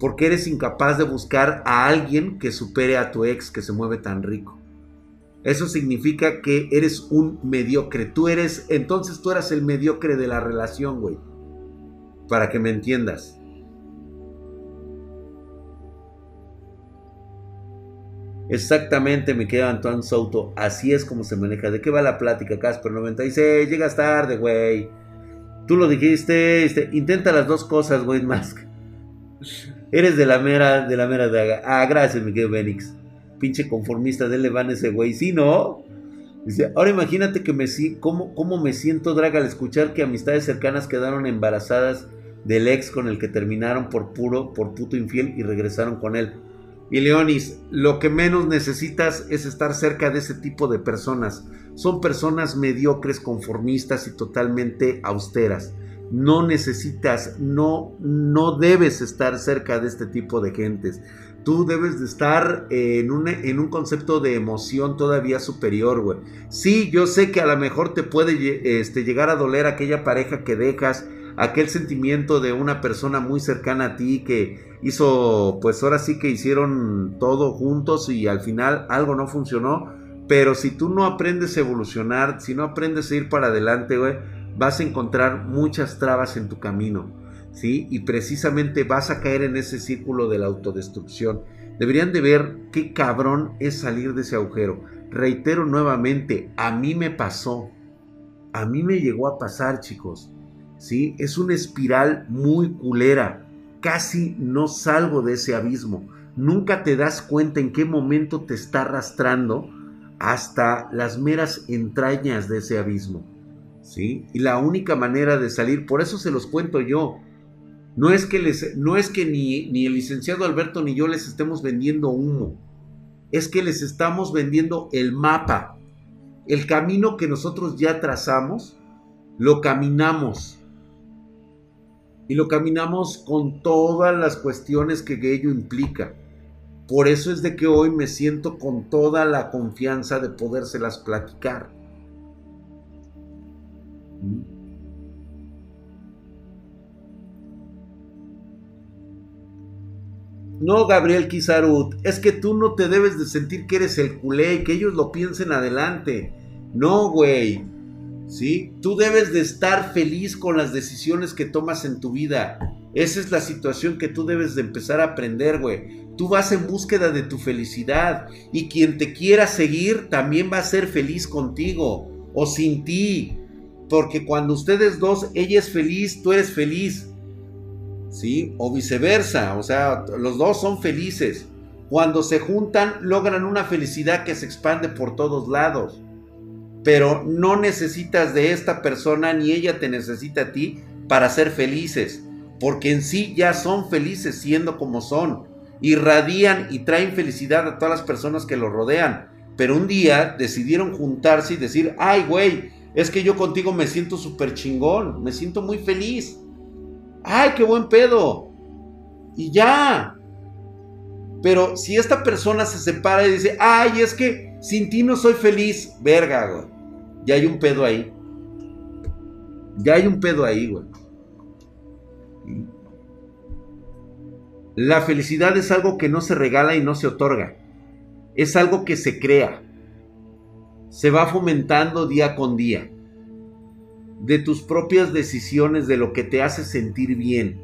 [SPEAKER 1] Porque eres incapaz de buscar a alguien que supere a tu ex que se mueve tan rico. Eso significa que eres un mediocre. Tú eres, entonces tú eras el mediocre de la relación, güey. Para que me entiendas. Exactamente, me queda Antoine Souto. Así es como se maneja. ¿De qué va la plática, Casper 96? Llegas tarde, güey. Tú lo dijiste. Este, intenta las dos cosas, güey, Mask. (laughs) Eres de la mera, de la mera daga. Ah, gracias, Miguel Benix. Pinche conformista, de van ese güey. Sí, ¿no? Dice, ahora imagínate que me cómo, cómo me siento draga al escuchar que amistades cercanas quedaron embarazadas del ex con el que terminaron por puro, por puto infiel y regresaron con él. Y Leonis, lo que menos necesitas es estar cerca de ese tipo de personas. Son personas mediocres, conformistas y totalmente austeras. No necesitas, no, no debes estar cerca de este tipo de gentes. Tú debes de estar en un, en un concepto de emoción todavía superior, güey. Sí, yo sé que a lo mejor te puede este, llegar a doler aquella pareja que dejas, aquel sentimiento de una persona muy cercana a ti que hizo, pues ahora sí que hicieron todo juntos y al final algo no funcionó. Pero si tú no aprendes a evolucionar, si no aprendes a ir para adelante, güey, vas a encontrar muchas trabas en tu camino, ¿sí? Y precisamente vas a caer en ese círculo de la autodestrucción. Deberían de ver qué cabrón es salir de ese agujero. Reitero nuevamente, a mí me pasó. A mí me llegó a pasar, chicos. ¿sí? Es una espiral muy culera. Casi no salgo de ese abismo. Nunca te das cuenta en qué momento te está arrastrando hasta las meras entrañas de ese abismo. ¿Sí? Y la única manera de salir, por eso se los cuento yo. No es que, les, no es que ni, ni el licenciado Alberto ni yo les estemos vendiendo humo. Es que les estamos vendiendo el mapa. El camino que nosotros ya trazamos, lo caminamos y lo caminamos con todas las cuestiones que ello implica. Por eso es de que hoy me siento con toda la confianza de podérselas platicar. No, Gabriel Kizarut, es que tú no te debes de sentir que eres el culé y que ellos lo piensen adelante. No, güey. ¿Sí? Tú debes de estar feliz con las decisiones que tomas en tu vida. Esa es la situación que tú debes de empezar a aprender, güey. Tú vas en búsqueda de tu felicidad y quien te quiera seguir también va a ser feliz contigo o sin ti. Porque cuando ustedes dos, ella es feliz, tú eres feliz. O viceversa. O sea, los dos son felices. Cuando se juntan, logran una felicidad que se expande por todos lados. Pero no necesitas de esta persona ni ella te necesita a ti para ser felices. Porque en sí ya son felices siendo como son. Irradian y traen felicidad a todas las personas que los rodean. Pero un día decidieron juntarse y decir, ay güey, es que yo contigo me siento súper chingón, me siento muy feliz. ¡Ay, qué buen pedo! Y ya. Pero si esta persona se separa y dice, ¡ay, es que sin ti no soy feliz! Verga, güey. Ya hay un pedo ahí. Ya hay un pedo ahí, güey. La felicidad es algo que no se regala y no se otorga. Es algo que se crea se va fomentando día con día. De tus propias decisiones, de lo que te hace sentir bien,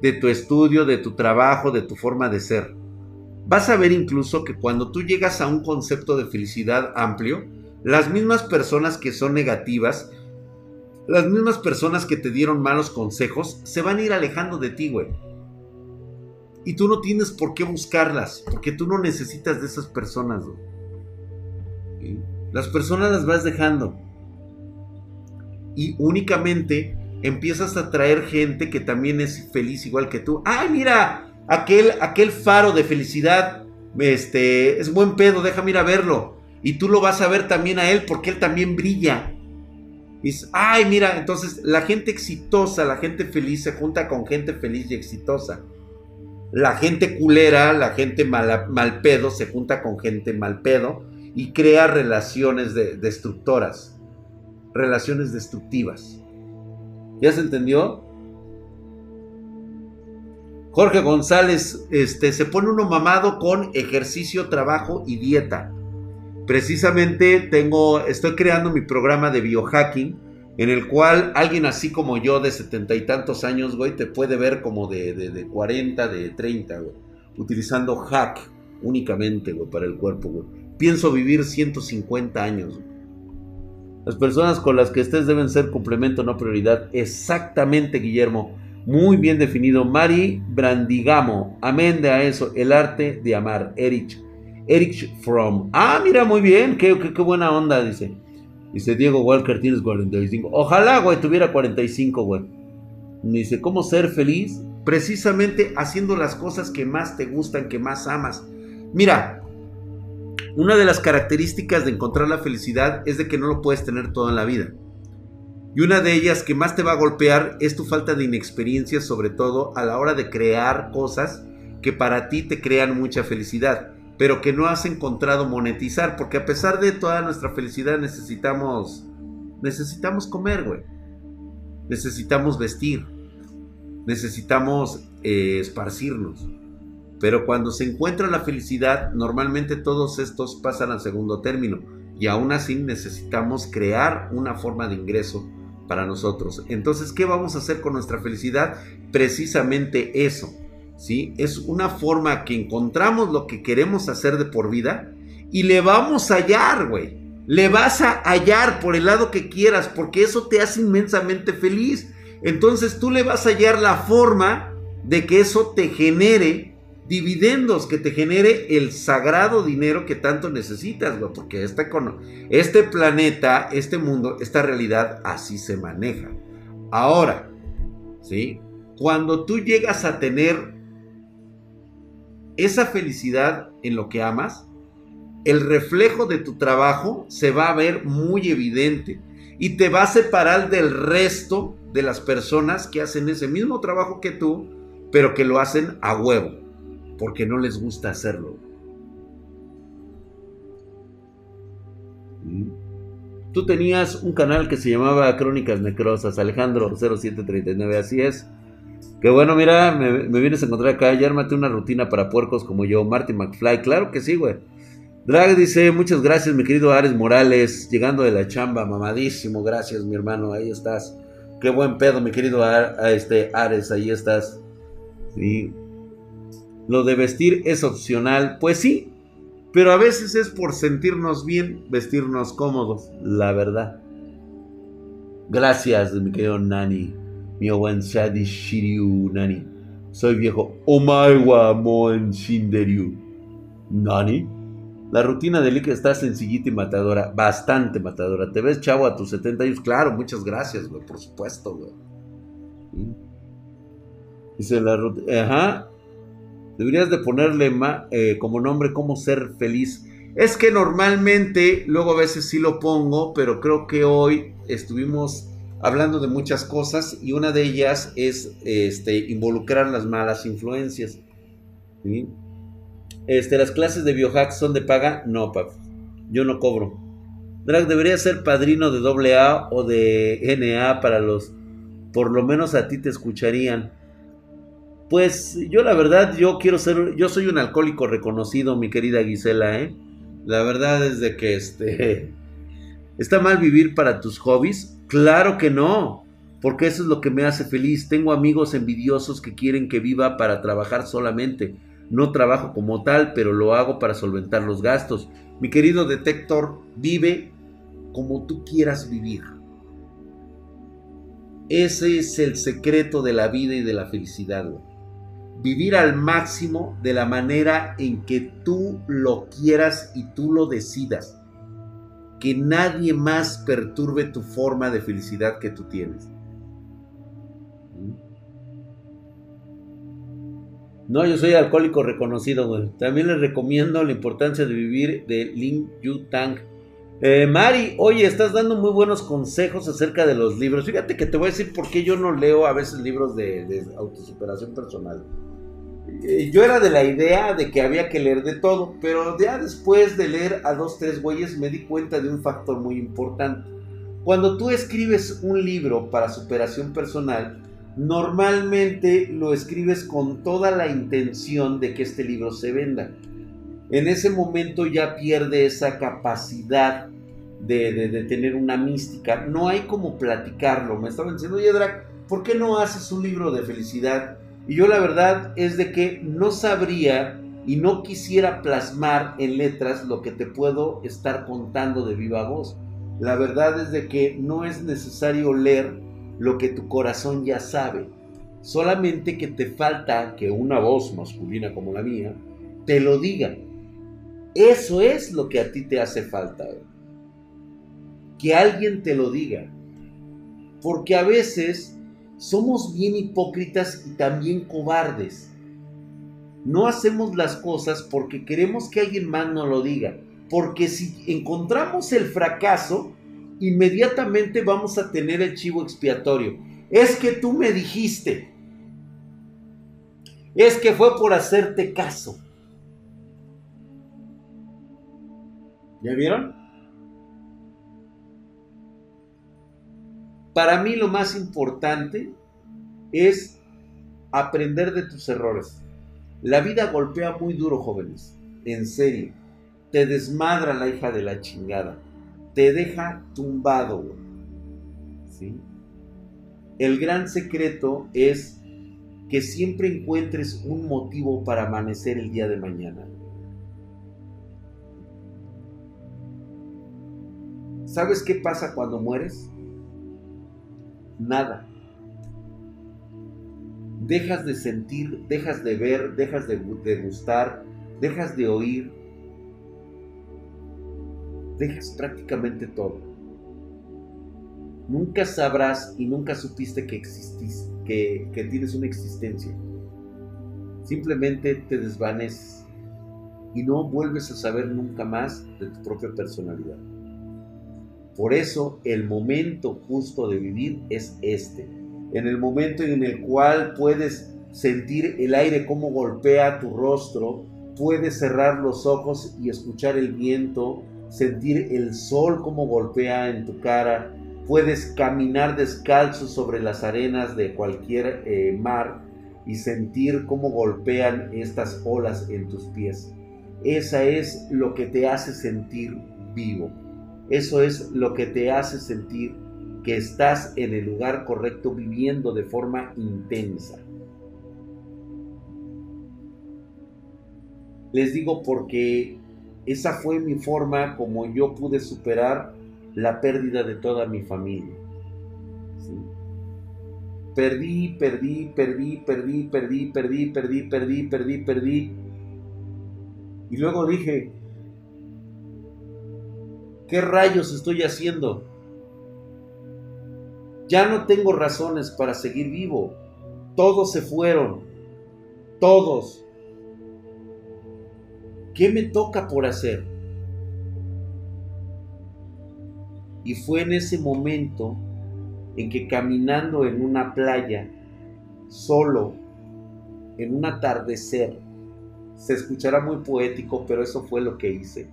[SPEAKER 1] de tu estudio, de tu trabajo, de tu forma de ser. Vas a ver incluso que cuando tú llegas a un concepto de felicidad amplio, las mismas personas que son negativas, las mismas personas que te dieron malos consejos, se van a ir alejando de ti, güey. Y tú no tienes por qué buscarlas, porque tú no necesitas de esas personas, güey. Las personas las vas dejando. Y únicamente empiezas a traer gente que también es feliz igual que tú. ¡Ay, mira! Aquel, aquel faro de felicidad. Este, es buen pedo, déjame ir a verlo. Y tú lo vas a ver también a él porque él también brilla. Y ay, mira, entonces la gente exitosa, la gente feliz se junta con gente feliz y exitosa. La gente culera, la gente mal, mal pedo se junta con gente mal pedo y crea relaciones destructoras, relaciones destructivas. ¿Ya se entendió? Jorge González, este, se pone uno mamado con ejercicio, trabajo y dieta. Precisamente tengo, estoy creando mi programa de biohacking, en el cual alguien así como yo de setenta y tantos años, güey, te puede ver como de, de, de 40, de 30, güey, utilizando hack únicamente, güey, para el cuerpo, güey pienso vivir 150 años. Las personas con las que estés deben ser complemento, no prioridad. Exactamente, Guillermo. Muy bien definido. Mari Brandigamo. Amén de a eso. El arte de amar. Erich. Erich From. Ah, mira, muy bien. Qué, qué, buena onda, dice. Dice Diego Walker, tienes 45. Ojalá, güey, tuviera 45, güey. Dice, ¿cómo ser feliz? Precisamente haciendo las cosas que más te gustan, que más amas. Mira, una de las características de encontrar la felicidad es de que no lo puedes tener todo en la vida. Y una de ellas que más te va a golpear es tu falta de inexperiencia, sobre todo a la hora de crear cosas que para ti te crean mucha felicidad, pero que no has encontrado monetizar, porque a pesar de toda nuestra felicidad necesitamos necesitamos comer, güey. Necesitamos vestir. Necesitamos eh, esparcirnos. Pero cuando se encuentra la felicidad, normalmente todos estos pasan al segundo término y aún así necesitamos crear una forma de ingreso para nosotros. Entonces, ¿qué vamos a hacer con nuestra felicidad? Precisamente eso, ¿sí? Es una forma que encontramos lo que queremos hacer de por vida y le vamos a hallar, güey. Le vas a hallar por el lado que quieras porque eso te hace inmensamente feliz. Entonces tú le vas a hallar la forma de que eso te genere dividendos que te genere el sagrado dinero que tanto necesitas, porque este, este planeta, este mundo, esta realidad así se maneja. Ahora, ¿sí? Cuando tú llegas a tener esa felicidad en lo que amas, el reflejo de tu trabajo se va a ver muy evidente y te va a separar del resto de las personas que hacen ese mismo trabajo que tú, pero que lo hacen a huevo porque no les gusta hacerlo. ¿Mm? Tú tenías un canal que se llamaba Crónicas Necrosas, Alejandro 0739, así es. Que bueno, mira, me, vienes a encontrar acá, ya armate una rutina para puercos como yo, Marty McFly, claro que sí, güey. Drag dice, muchas gracias, mi querido Ares Morales, llegando de la chamba, mamadísimo, gracias, mi hermano, ahí estás. Qué buen pedo, mi querido este Ares, ahí estás. Sí. Lo de vestir es opcional, pues sí, pero a veces es por sentirnos bien, vestirnos cómodos, la verdad. Gracias, mi querido Nani, mi buen Shiryu Nani. Soy viejo. Omaiwa Moen Shinderyu. Nani. La rutina de Lick está sencillita y matadora. Bastante matadora. ¿Te ves chavo a tus 70 años? Claro, muchas gracias, güey. Por supuesto, güey. Dice la rutina. Ajá. Deberías de ponerle eh, como nombre cómo ser feliz. Es que normalmente, luego a veces sí lo pongo, pero creo que hoy estuvimos hablando de muchas cosas y una de ellas es este, involucrar las malas influencias. Este, las clases de biohack son de paga. No, papá. Yo no cobro. Drag debería ser padrino de AA o de NA para los. Por lo menos a ti te escucharían. Pues yo la verdad, yo quiero ser. Yo soy un alcohólico reconocido, mi querida Gisela, ¿eh? La verdad es de que este. (laughs) ¿Está mal vivir para tus hobbies? Claro que no. Porque eso es lo que me hace feliz. Tengo amigos envidiosos que quieren que viva para trabajar solamente no trabajo como tal, pero lo hago para solventar los gastos. Mi querido detector, vive como tú quieras vivir. Ese es el secreto de la vida y de la felicidad. Vivir al máximo de la manera en que tú lo quieras y tú lo decidas. Que nadie más perturbe tu forma de felicidad que tú tienes. No, yo soy alcohólico reconocido. También les recomiendo la importancia de vivir de Lin Yu Tang. Eh, Mari, oye, estás dando muy buenos consejos acerca de los libros. Fíjate que te voy a decir por qué yo no leo a veces libros de, autosuperación personal. Eh, yo era de la idea de que había que leer de todo, pero ya después de leer a dos, tres güeyes me di cuenta de un factor muy importante. Cuando tú escribes un libro para superación personal, normalmente lo escribes con toda la intención de que este libro se venda. En ese momento ya pierde esa capacidad de, tener una mística. No hay como platicarlo. Me estaban diciendo, oye Drac, ¿por qué no haces un libro de felicidad? Y yo la verdad es de que no sabría y no quisiera plasmar en letras lo que te puedo estar contando de viva voz. La verdad es de que no es necesario leer lo que tu corazón ya sabe. Solamente que te falta que una voz masculina como la mía te lo diga. Eso es lo que a ti te hace falta. Que alguien te lo diga. Porque a veces somos bien hipócritas y también cobardes. No hacemos las cosas porque queremos que alguien más nos lo diga. Porque si encontramos el fracaso, inmediatamente vamos a tener el chivo expiatorio. Es que tú me dijiste. Es que fue por hacerte caso. ¿Ya vieron? Para mí lo más importante es aprender de tus errores. La vida golpea muy duro, jóvenes. En serio. Te desmadra la hija de la chingada te deja tumbado. ¿sí? El gran secreto es que siempre encuentres un motivo para amanecer el día de mañana. ¿Sabes qué pasa cuando mueres? Nada. Dejas de sentir, dejas de ver, dejas de, gustar, dejas de oír, dejas prácticamente todo. Nunca sabrás y nunca supiste que existís, que, que tienes una existencia. Simplemente te desvaneces y no vuelves a saber nunca más de tu propia personalidad. Por eso el momento justo de vivir es este, en el momento en el cual puedes sentir el aire como golpea tu rostro, puedes cerrar los ojos y escuchar el viento, sentir el sol como golpea en tu cara, puedes caminar descalzo sobre las arenas de cualquier eh, mar y sentir cómo golpean estas olas en tus pies. Esa es lo que te hace sentir vivo. Eso es lo que te hace sentir que estás en el lugar correcto viviendo de forma intensa. Les digo porque esa fue mi forma como yo pude superar la pérdida de toda mi familia. Perdí, perdí, perdí, perdí, perdí, perdí, perdí, perdí, perdí, perdí. Y luego dije, ¿qué rayos estoy haciendo? Ya no tengo razones para seguir vivo. Todos se fueron. Todos. ¿Qué me toca por hacer? Y fue en ese momento en que caminando en una playa, solo, en un atardecer, se escuchará muy poético, pero eso fue lo que hice.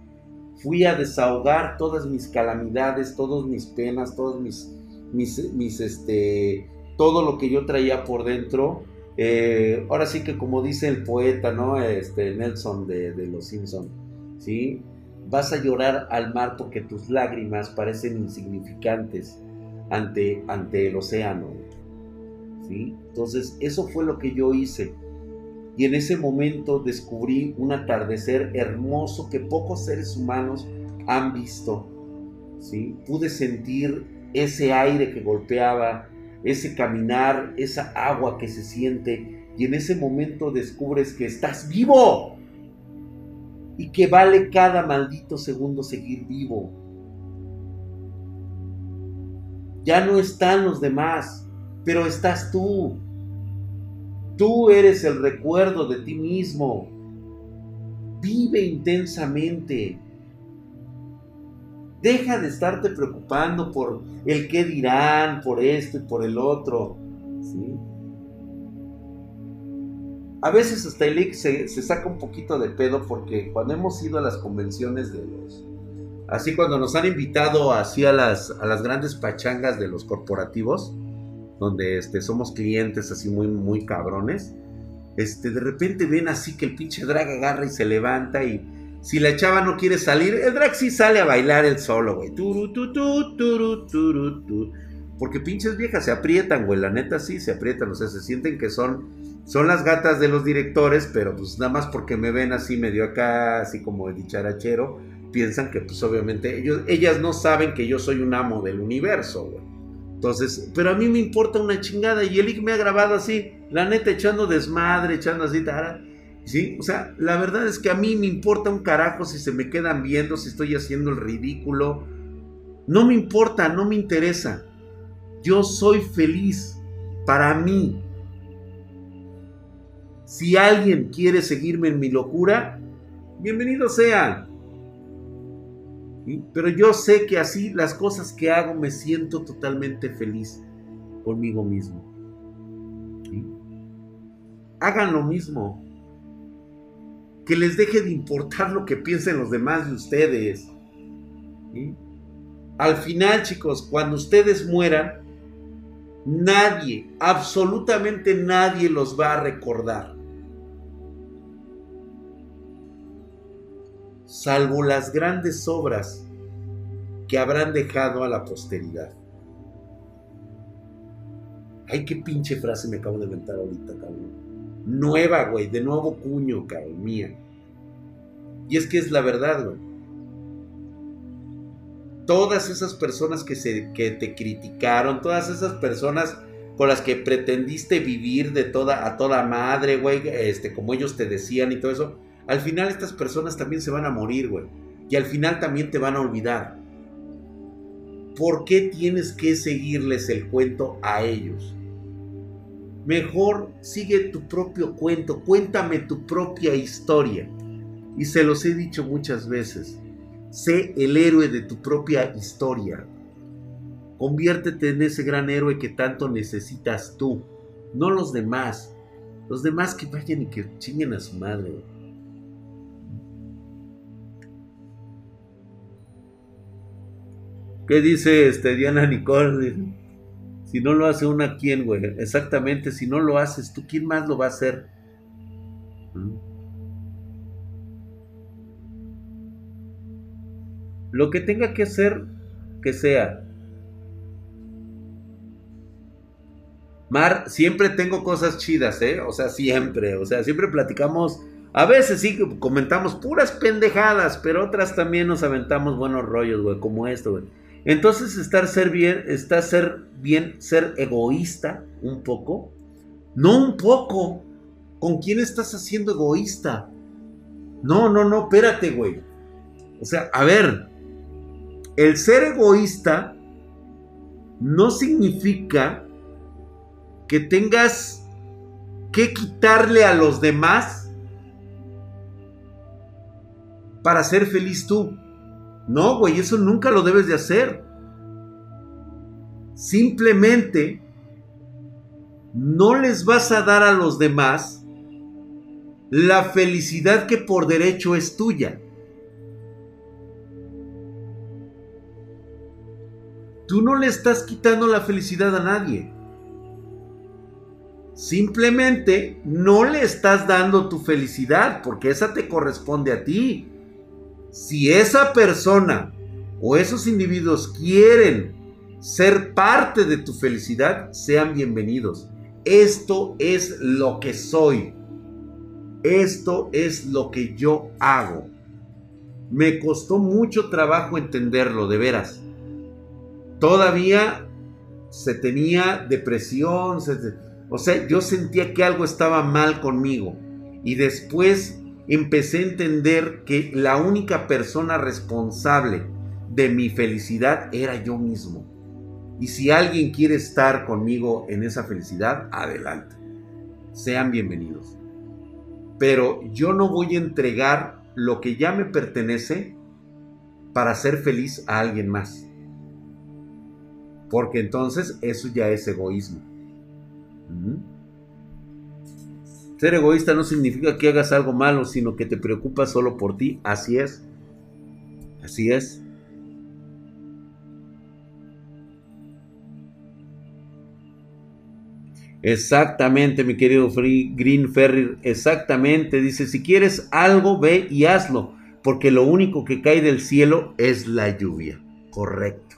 [SPEAKER 1] Fui a desahogar todas mis calamidades, todas mis penas, todos mis, mis, este, todo lo que yo traía por dentro eh, ahora sí que como dice el poeta, ¿no? Este, Nelson de, Los Simpson, ¿sí? Vas a llorar al mar porque tus lágrimas parecen insignificantes ante, ante el océano, ¿sí? Entonces, eso fue lo que yo hice. Y en ese momento descubrí un atardecer hermoso que pocos seres humanos han visto, ¿sí? Pude sentir ese aire que golpeaba ese caminar, esa agua que se siente y en ese momento descubres que estás vivo y que vale cada maldito segundo seguir vivo. Ya no están los demás, pero estás tú. Tú eres el recuerdo de ti mismo. Vive intensamente. Deja de estarte preocupando por el qué dirán, por esto y por el otro. ¿sí? A veces hasta el se, se saca un poquito de pedo porque cuando hemos ido a las convenciones de los... Así cuando nos han invitado así las, a las grandes pachangas de los corporativos, donde este, somos clientes así muy, muy cabrones, este, de repente ven así que el pinche drag agarra y se levanta y si la chava no quiere salir, el drag sí sale a bailar el solo, güey. Porque pinches viejas se aprietan, güey. La neta sí se aprietan. O sea, se sienten que son, son las gatas de los directores, pero pues nada más porque me ven así medio acá, así como de dicharachero, piensan que pues obviamente ellos, ellas no saben que yo soy un amo del universo, güey. Entonces, pero a mí me importa una chingada y el me ha grabado así, la neta echando desmadre, echando así, tara. ¿Sí? O sea, la verdad es que a mí me importa un carajo si se me quedan viendo, si estoy haciendo el ridículo. No me importa, no me interesa. Yo soy feliz para mí. Si alguien quiere seguirme en mi locura, bienvenido sea. Pero yo sé que así las cosas que hago me siento totalmente feliz conmigo mismo. Hagan lo mismo que les deje de importar lo que piensen los demás de ustedes. Al final, chicos, cuando ustedes mueran, nadie, absolutamente nadie los va a recordar. Salvo las grandes obras que habrán dejado a la posteridad. Ay, qué pinche frase me acabo de inventar ahorita, cabrón nueva, güey, de nuevo cuño, cabrón, mía. Y es que es la verdad, güey. Todas esas personas que, se, que te criticaron, todas esas personas con las que pretendiste vivir de toda a toda madre, güey, este, como ellos te decían y todo eso, al final estas personas también se van a morir, güey. Y al final también te van a olvidar. ¿Por qué tienes que seguirles el cuento a ellos? Mejor sigue tu propio cuento, cuéntame tu propia historia. Y se los he dicho muchas veces, sé el héroe de tu propia historia. Conviértete en ese gran héroe que tanto necesitas tú, no los demás. Los demás que vayan y que chinguen a su madre, ¿Qué dice este Diana Nicole? Si no lo hace una, ¿quién, güey? Exactamente, si no lo haces tú, ¿quién más lo va a hacer? ¿Mm? Lo que tenga que hacer, que sea. Mar, siempre tengo cosas chidas, ¿eh? O sea, siempre, o sea, siempre platicamos, a veces sí comentamos puras pendejadas, pero otras también nos aventamos buenos rollos, güey, como esto, güey. Entonces, estar ser bien, está ser bien, ser egoísta un poco. No un poco. ¿Con quién estás haciendo egoísta? No, no, no, espérate, güey. O sea, a ver, el ser egoísta no significa que tengas que quitarle a los demás para ser feliz tú. No, güey, eso nunca lo debes de hacer. Simplemente no les vas a dar a los demás la felicidad que por derecho es tuya. Tú no le estás quitando la felicidad a nadie. Simplemente no le estás dando tu felicidad porque esa te corresponde a ti si esa persona o esos individuos quieren ser parte de tu felicidad, sean bienvenidos. Esto es lo que soy. Esto es lo que yo hago. Me costó mucho trabajo entenderlo, de veras. Todavía se tenía depresión, o sea, yo sentía que algo estaba mal conmigo. Y después empecé a entender que la única persona responsable de mi felicidad era yo mismo. Y si alguien quiere estar conmigo en esa felicidad, adelante. Sean bienvenidos. Pero yo no voy a entregar lo que ya me pertenece para ser feliz a alguien más. Porque entonces eso ya es egoísmo. Ser egoísta no significa que hagas algo malo, sino que te preocupas solo por ti. Así es. Así es. Exactamente, mi querido Green Ferry. Exactamente. Dice, si quieres algo, ve y hazlo. Porque lo único que cae del cielo es la lluvia. Correcto.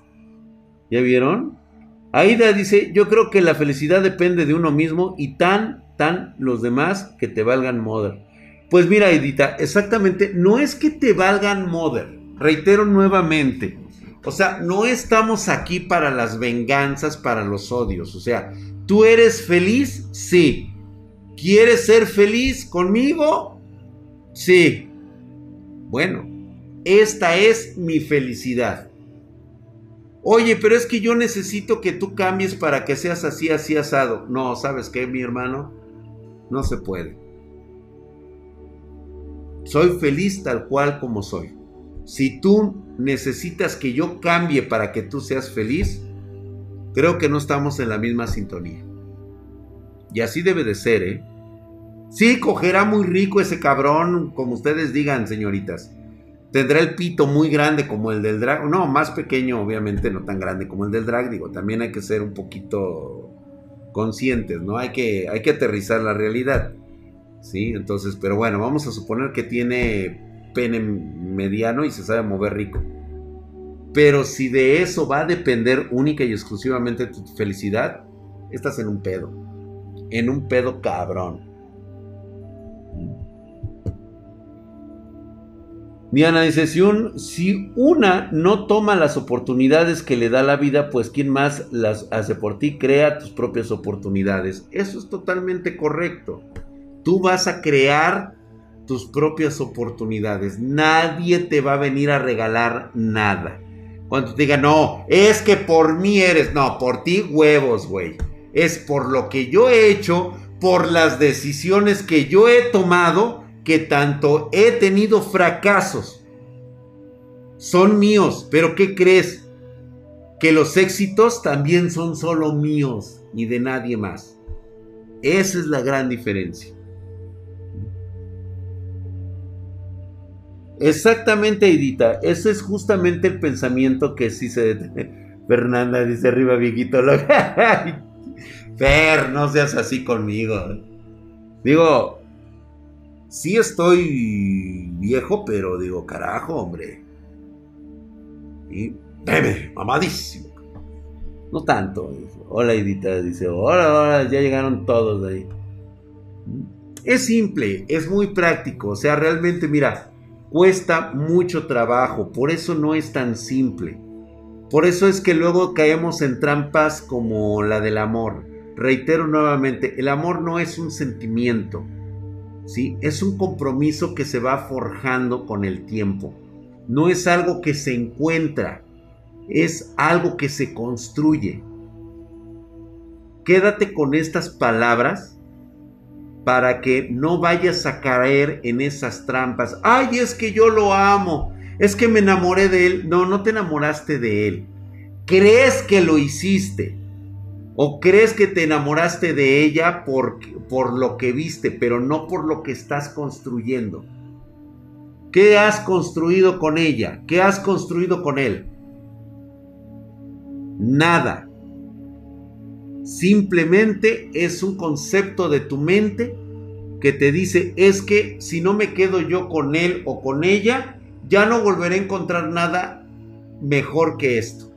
[SPEAKER 1] ¿Ya vieron? Aida dice, yo creo que la felicidad depende de uno mismo y tan los demás que te valgan mother. Pues mira, Edita, exactamente, no es que te valgan mother. Reitero nuevamente. O sea, no estamos aquí para las venganzas, para los odios. O sea, ¿tú eres feliz? Sí. ¿Quieres ser feliz conmigo? Sí. Bueno, esta es mi felicidad. Oye, pero es que yo necesito que tú cambies para que seas así, así asado. No, ¿sabes qué, mi hermano? No se puede. Soy feliz tal cual como soy. Si tú necesitas que yo cambie para que tú seas feliz, creo que no estamos en la misma sintonía. Y así debe de ser, ¿eh? Sí, cogerá muy rico ese cabrón, como ustedes digan, señoritas. Tendrá el pito muy grande como el del drag. No, más pequeño, obviamente, no tan grande como el del drag. Digo, también hay que ser un poquito conscientes, ¿no? Hay que, hay que aterrizar la realidad, ¿sí? Entonces, pero bueno, vamos a suponer que tiene pene mediano y se sabe mover rico. Pero si de eso va a depender única y exclusivamente tu felicidad, estás en un pedo. En un pedo cabrón. Diana dice, si, si, una no toma las oportunidades que le da la vida, pues ¿quién más las hace por ti? Crea tus propias oportunidades. Eso es totalmente correcto. Tú vas a crear tus propias oportunidades. Nadie te va a venir a regalar nada. Cuando te diga, no, es que por mí eres, no, por ti huevos, güey. Es por lo que yo he hecho, por las decisiones que yo he tomado que tanto he tenido fracasos, son míos, pero ¿qué crees? Que los éxitos también son solo míos y de nadie más. Esa es la gran diferencia. Exactamente, Edita. Ese es justamente el pensamiento que sí se... (laughs) Fernanda dice arriba, viejito. (laughs) Fer, no seas así conmigo. Digo, sí estoy viejo, pero digo, carajo, hombre. Y bebe, mamadísimo. No tanto. Hola, Edita. Dice, hola, hola, ya llegaron todos de ahí. Es simple, es muy práctico. O sea, realmente, mira, cuesta mucho trabajo, por eso no es tan simple. Por eso es que luego caemos en trampas como la del amor. Reitero nuevamente, el amor no es un sentimiento, Es un compromiso que se va forjando con el tiempo. No es algo que se encuentra, es algo que se construye. Quédate con estas palabras para que no vayas a caer en esas trampas. Ay, es que yo lo amo, es que me enamoré de él. No, no te enamoraste de él. Crees que lo hiciste. O crees que te enamoraste de ella por, por lo que viste, pero no por lo que estás construyendo. ¿Qué has construido con ella? ¿Qué has construido con él? Nada. Simplemente es un concepto de tu mente que te dice, es que si no me quedo yo con él o con ella, ya no volveré a encontrar nada mejor que esto.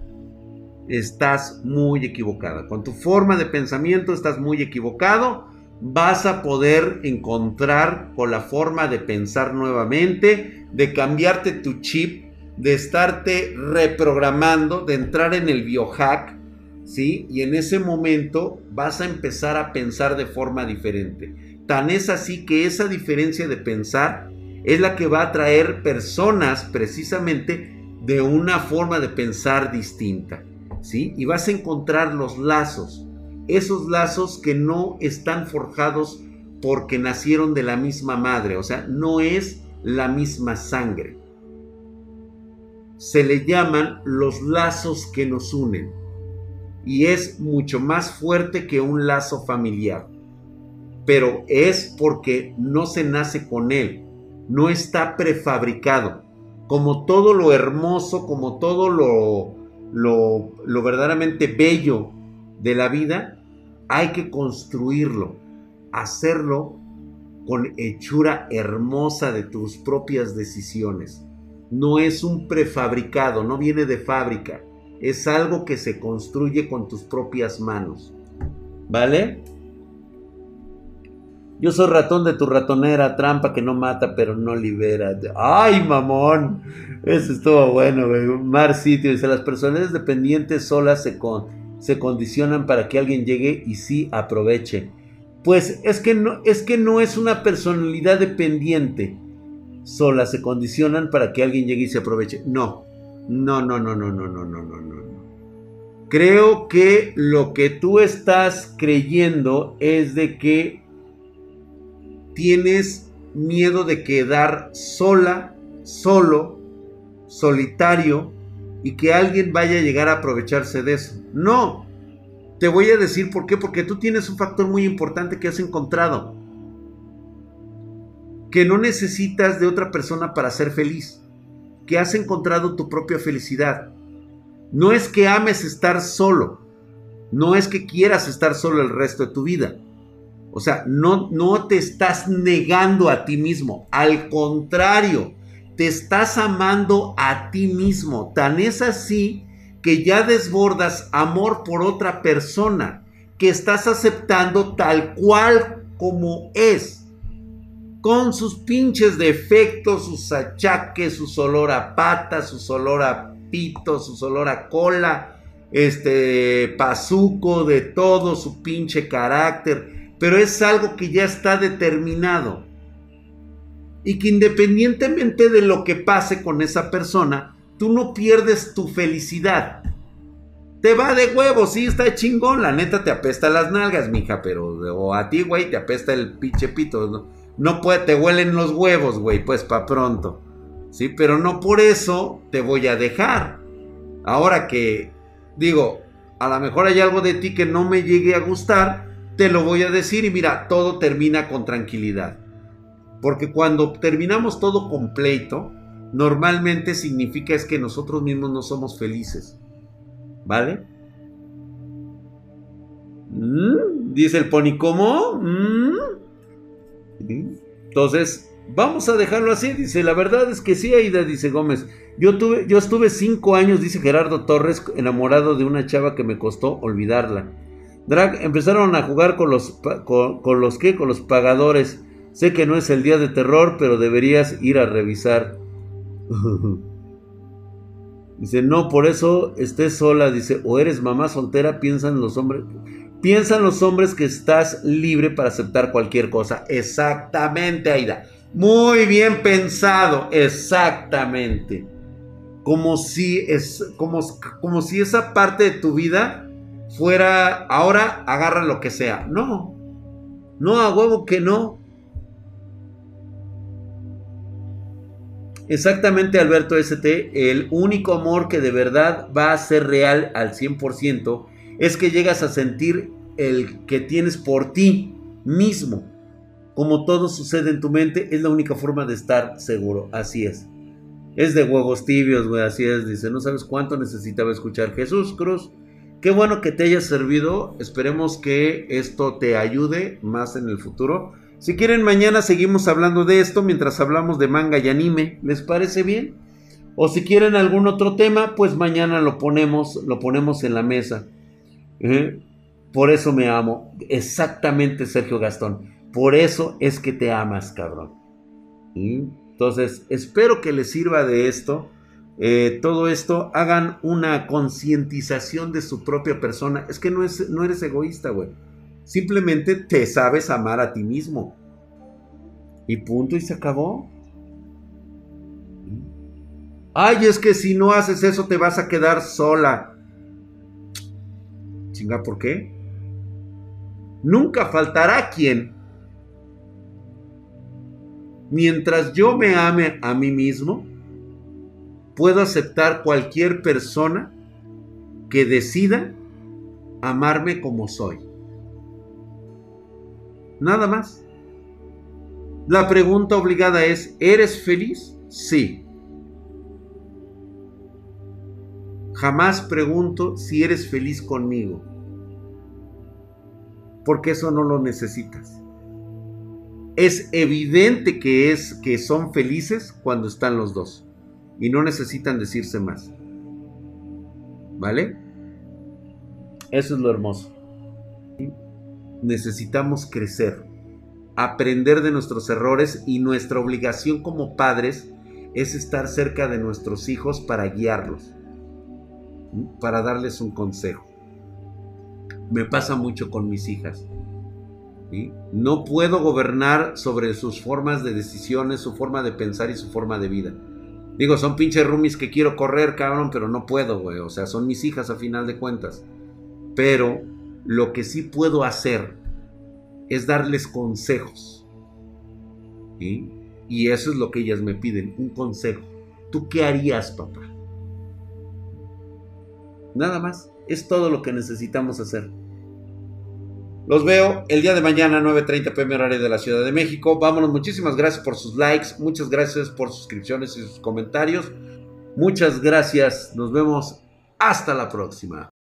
[SPEAKER 1] Estás muy equivocada. Con tu forma de pensamiento estás muy equivocado. Vas a poder encontrar con la forma de pensar nuevamente, de cambiarte tu chip, de estarte reprogramando, de entrar en el biohack ¿sí? Y en ese momento vas a empezar a pensar de forma diferente. Tan es así que esa diferencia de pensar es la que va a traer personas precisamente de una forma de pensar distinta, ¿sí? Y vas a encontrar los lazos, esos lazos que no están forjados porque nacieron de la misma madre, o sea, no es la misma sangre. Se le llaman los lazos que nos unen y es mucho más fuerte que un lazo familiar. Pero es porque no se nace con él, no está prefabricado. Como todo lo hermoso, como todo lo, lo, lo verdaderamente bello de la vida, hay que construirlo, hacerlo con hechura hermosa de tus propias decisiones. No es un prefabricado, no viene de fábrica es algo que se construye con tus propias manos. ¿Vale? Yo soy ratón de tu ratonera, trampa que no mata pero no libera. ¡Ay, mamón! Eso estuvo bueno, Mar Sitio dice, las personas dependientes solas se, se condicionan para que alguien llegue y sí aproveche. Pues es que, no, es que no es una personalidad dependiente. Solas se condicionan para que alguien llegue y se aproveche. No, no, no, no, no, no, no, no, no. Creo que lo que tú estás creyendo es de que tienes miedo de quedar sola, solo, solitario y que alguien vaya a llegar a aprovecharse de eso. No. Te voy a decir por qué. Porque tú tienes un factor muy importante que has encontrado. Que no necesitas de otra persona para ser feliz que has encontrado tu propia felicidad. No es que ames estar solo, no es que quieras estar solo el resto de tu vida. O sea, no, no te estás negando a ti mismo, al contrario, te estás amando a ti mismo. Tan es así que ya desbordas amor por otra persona, que estás aceptando tal cual como es con sus pinches defectos, sus achaques, su olor a patas, su olor a pito, su olor a cola, este pazuco, de todo su pinche carácter, pero es algo que ya está determinado. Y que independientemente de lo que pase con esa persona, tú no pierdes tu felicidad. Te va de huevo, sí, está chingón. La neta te apesta las nalgas, mija, pero o a ti, güey, te apesta el pinche pito. ¿no? No puede, te huelen los huevos, güey, pues para pronto. Sí, pero no por eso te voy a dejar. Ahora que, digo, a lo mejor hay algo de ti que no me llegue a gustar, te lo voy a decir y mira, todo termina con tranquilidad. Porque cuando terminamos todo completo, normalmente significa es que nosotros mismos no somos felices. ¿Vale? Mm, dice el pony, ¿cómo? Mm. Entonces, vamos a dejarlo así. Dice, la verdad es que sí, Aida, dice Gómez. Yo, tuve, yo estuve cinco años, dice Gerardo Torres, enamorado de una chava que me costó olvidarla. Drag, empezaron a jugar con los, con, los que, con los pagadores. Sé que no es el día de terror, pero deberías ir a revisar. (laughs) dice, no, por eso estés sola. Dice, o eres mamá soltera, piensan los hombres. Piensan los hombres que estás libre para aceptar cualquier cosa. Exactamente, Aida. Muy bien pensado. Exactamente. Como si, es, como, como si esa parte de tu vida fuera, ahora agarra lo que sea. No. No, a huevo que no. Exactamente, Alberto ST, el único amor que de verdad va a ser real al 100% es que llegas a sentir el que tienes por ti mismo. Como todo sucede en tu mente, es la única forma de estar seguro. Así es. Es de huevos tibios, güey. Así es. Dice, no sabes cuánto necesitaba escuchar Jesús Cruz. Qué bueno que te haya servido. Esperemos que esto te ayude más en el futuro. Si quieren, mañana seguimos hablando de esto mientras hablamos de manga y anime. ¿Les parece bien? O si quieren algún otro tema, pues mañana lo ponemos, lo ponemos en la mesa. ¿Eh? Por eso me amo. Exactamente, Sergio Gastón. Por eso es que te amas, cabrón. Entonces, espero que les sirva de esto. Eh, todo esto, hagan una concientización de su propia persona. Es que no, es, no eres egoísta, güey. Simplemente te sabes amar a ti mismo. Y punto, y se acabó. Ay, es que si no haces eso te vas a quedar sola. Chinga, ¿por qué? Nunca faltará quien, mientras yo me ame a mí mismo, puedo aceptar cualquier persona que decida amarme como soy. Nada más. La pregunta obligada es, ¿eres feliz? Sí. Jamás pregunto si eres feliz conmigo porque eso no lo necesitas. Es evidente que es que son felices cuando están los dos y no necesitan decirse más. ¿Vale? Eso es lo hermoso. Necesitamos crecer, aprender de nuestros errores y nuestra obligación como padres es estar cerca de nuestros hijos para guiarlos, para darles un consejo me pasa mucho con mis hijas. No puedo gobernar sobre sus formas de decisiones, su forma de pensar y su forma de vida. Digo, son pinches roomies que quiero correr, cabrón, pero no puedo, güey. O sea, son mis hijas a final de cuentas. Pero lo que sí puedo hacer es darles consejos. Y eso es lo que ellas me piden, un consejo. ¿Tú qué harías, papá? Nada más. Es todo lo que necesitamos hacer. Los veo el día de mañana, 9.30 pm horario de la Ciudad de México. Vámonos, muchísimas gracias por sus likes, muchas gracias por suscripciones y sus comentarios. Muchas gracias, nos vemos hasta la próxima.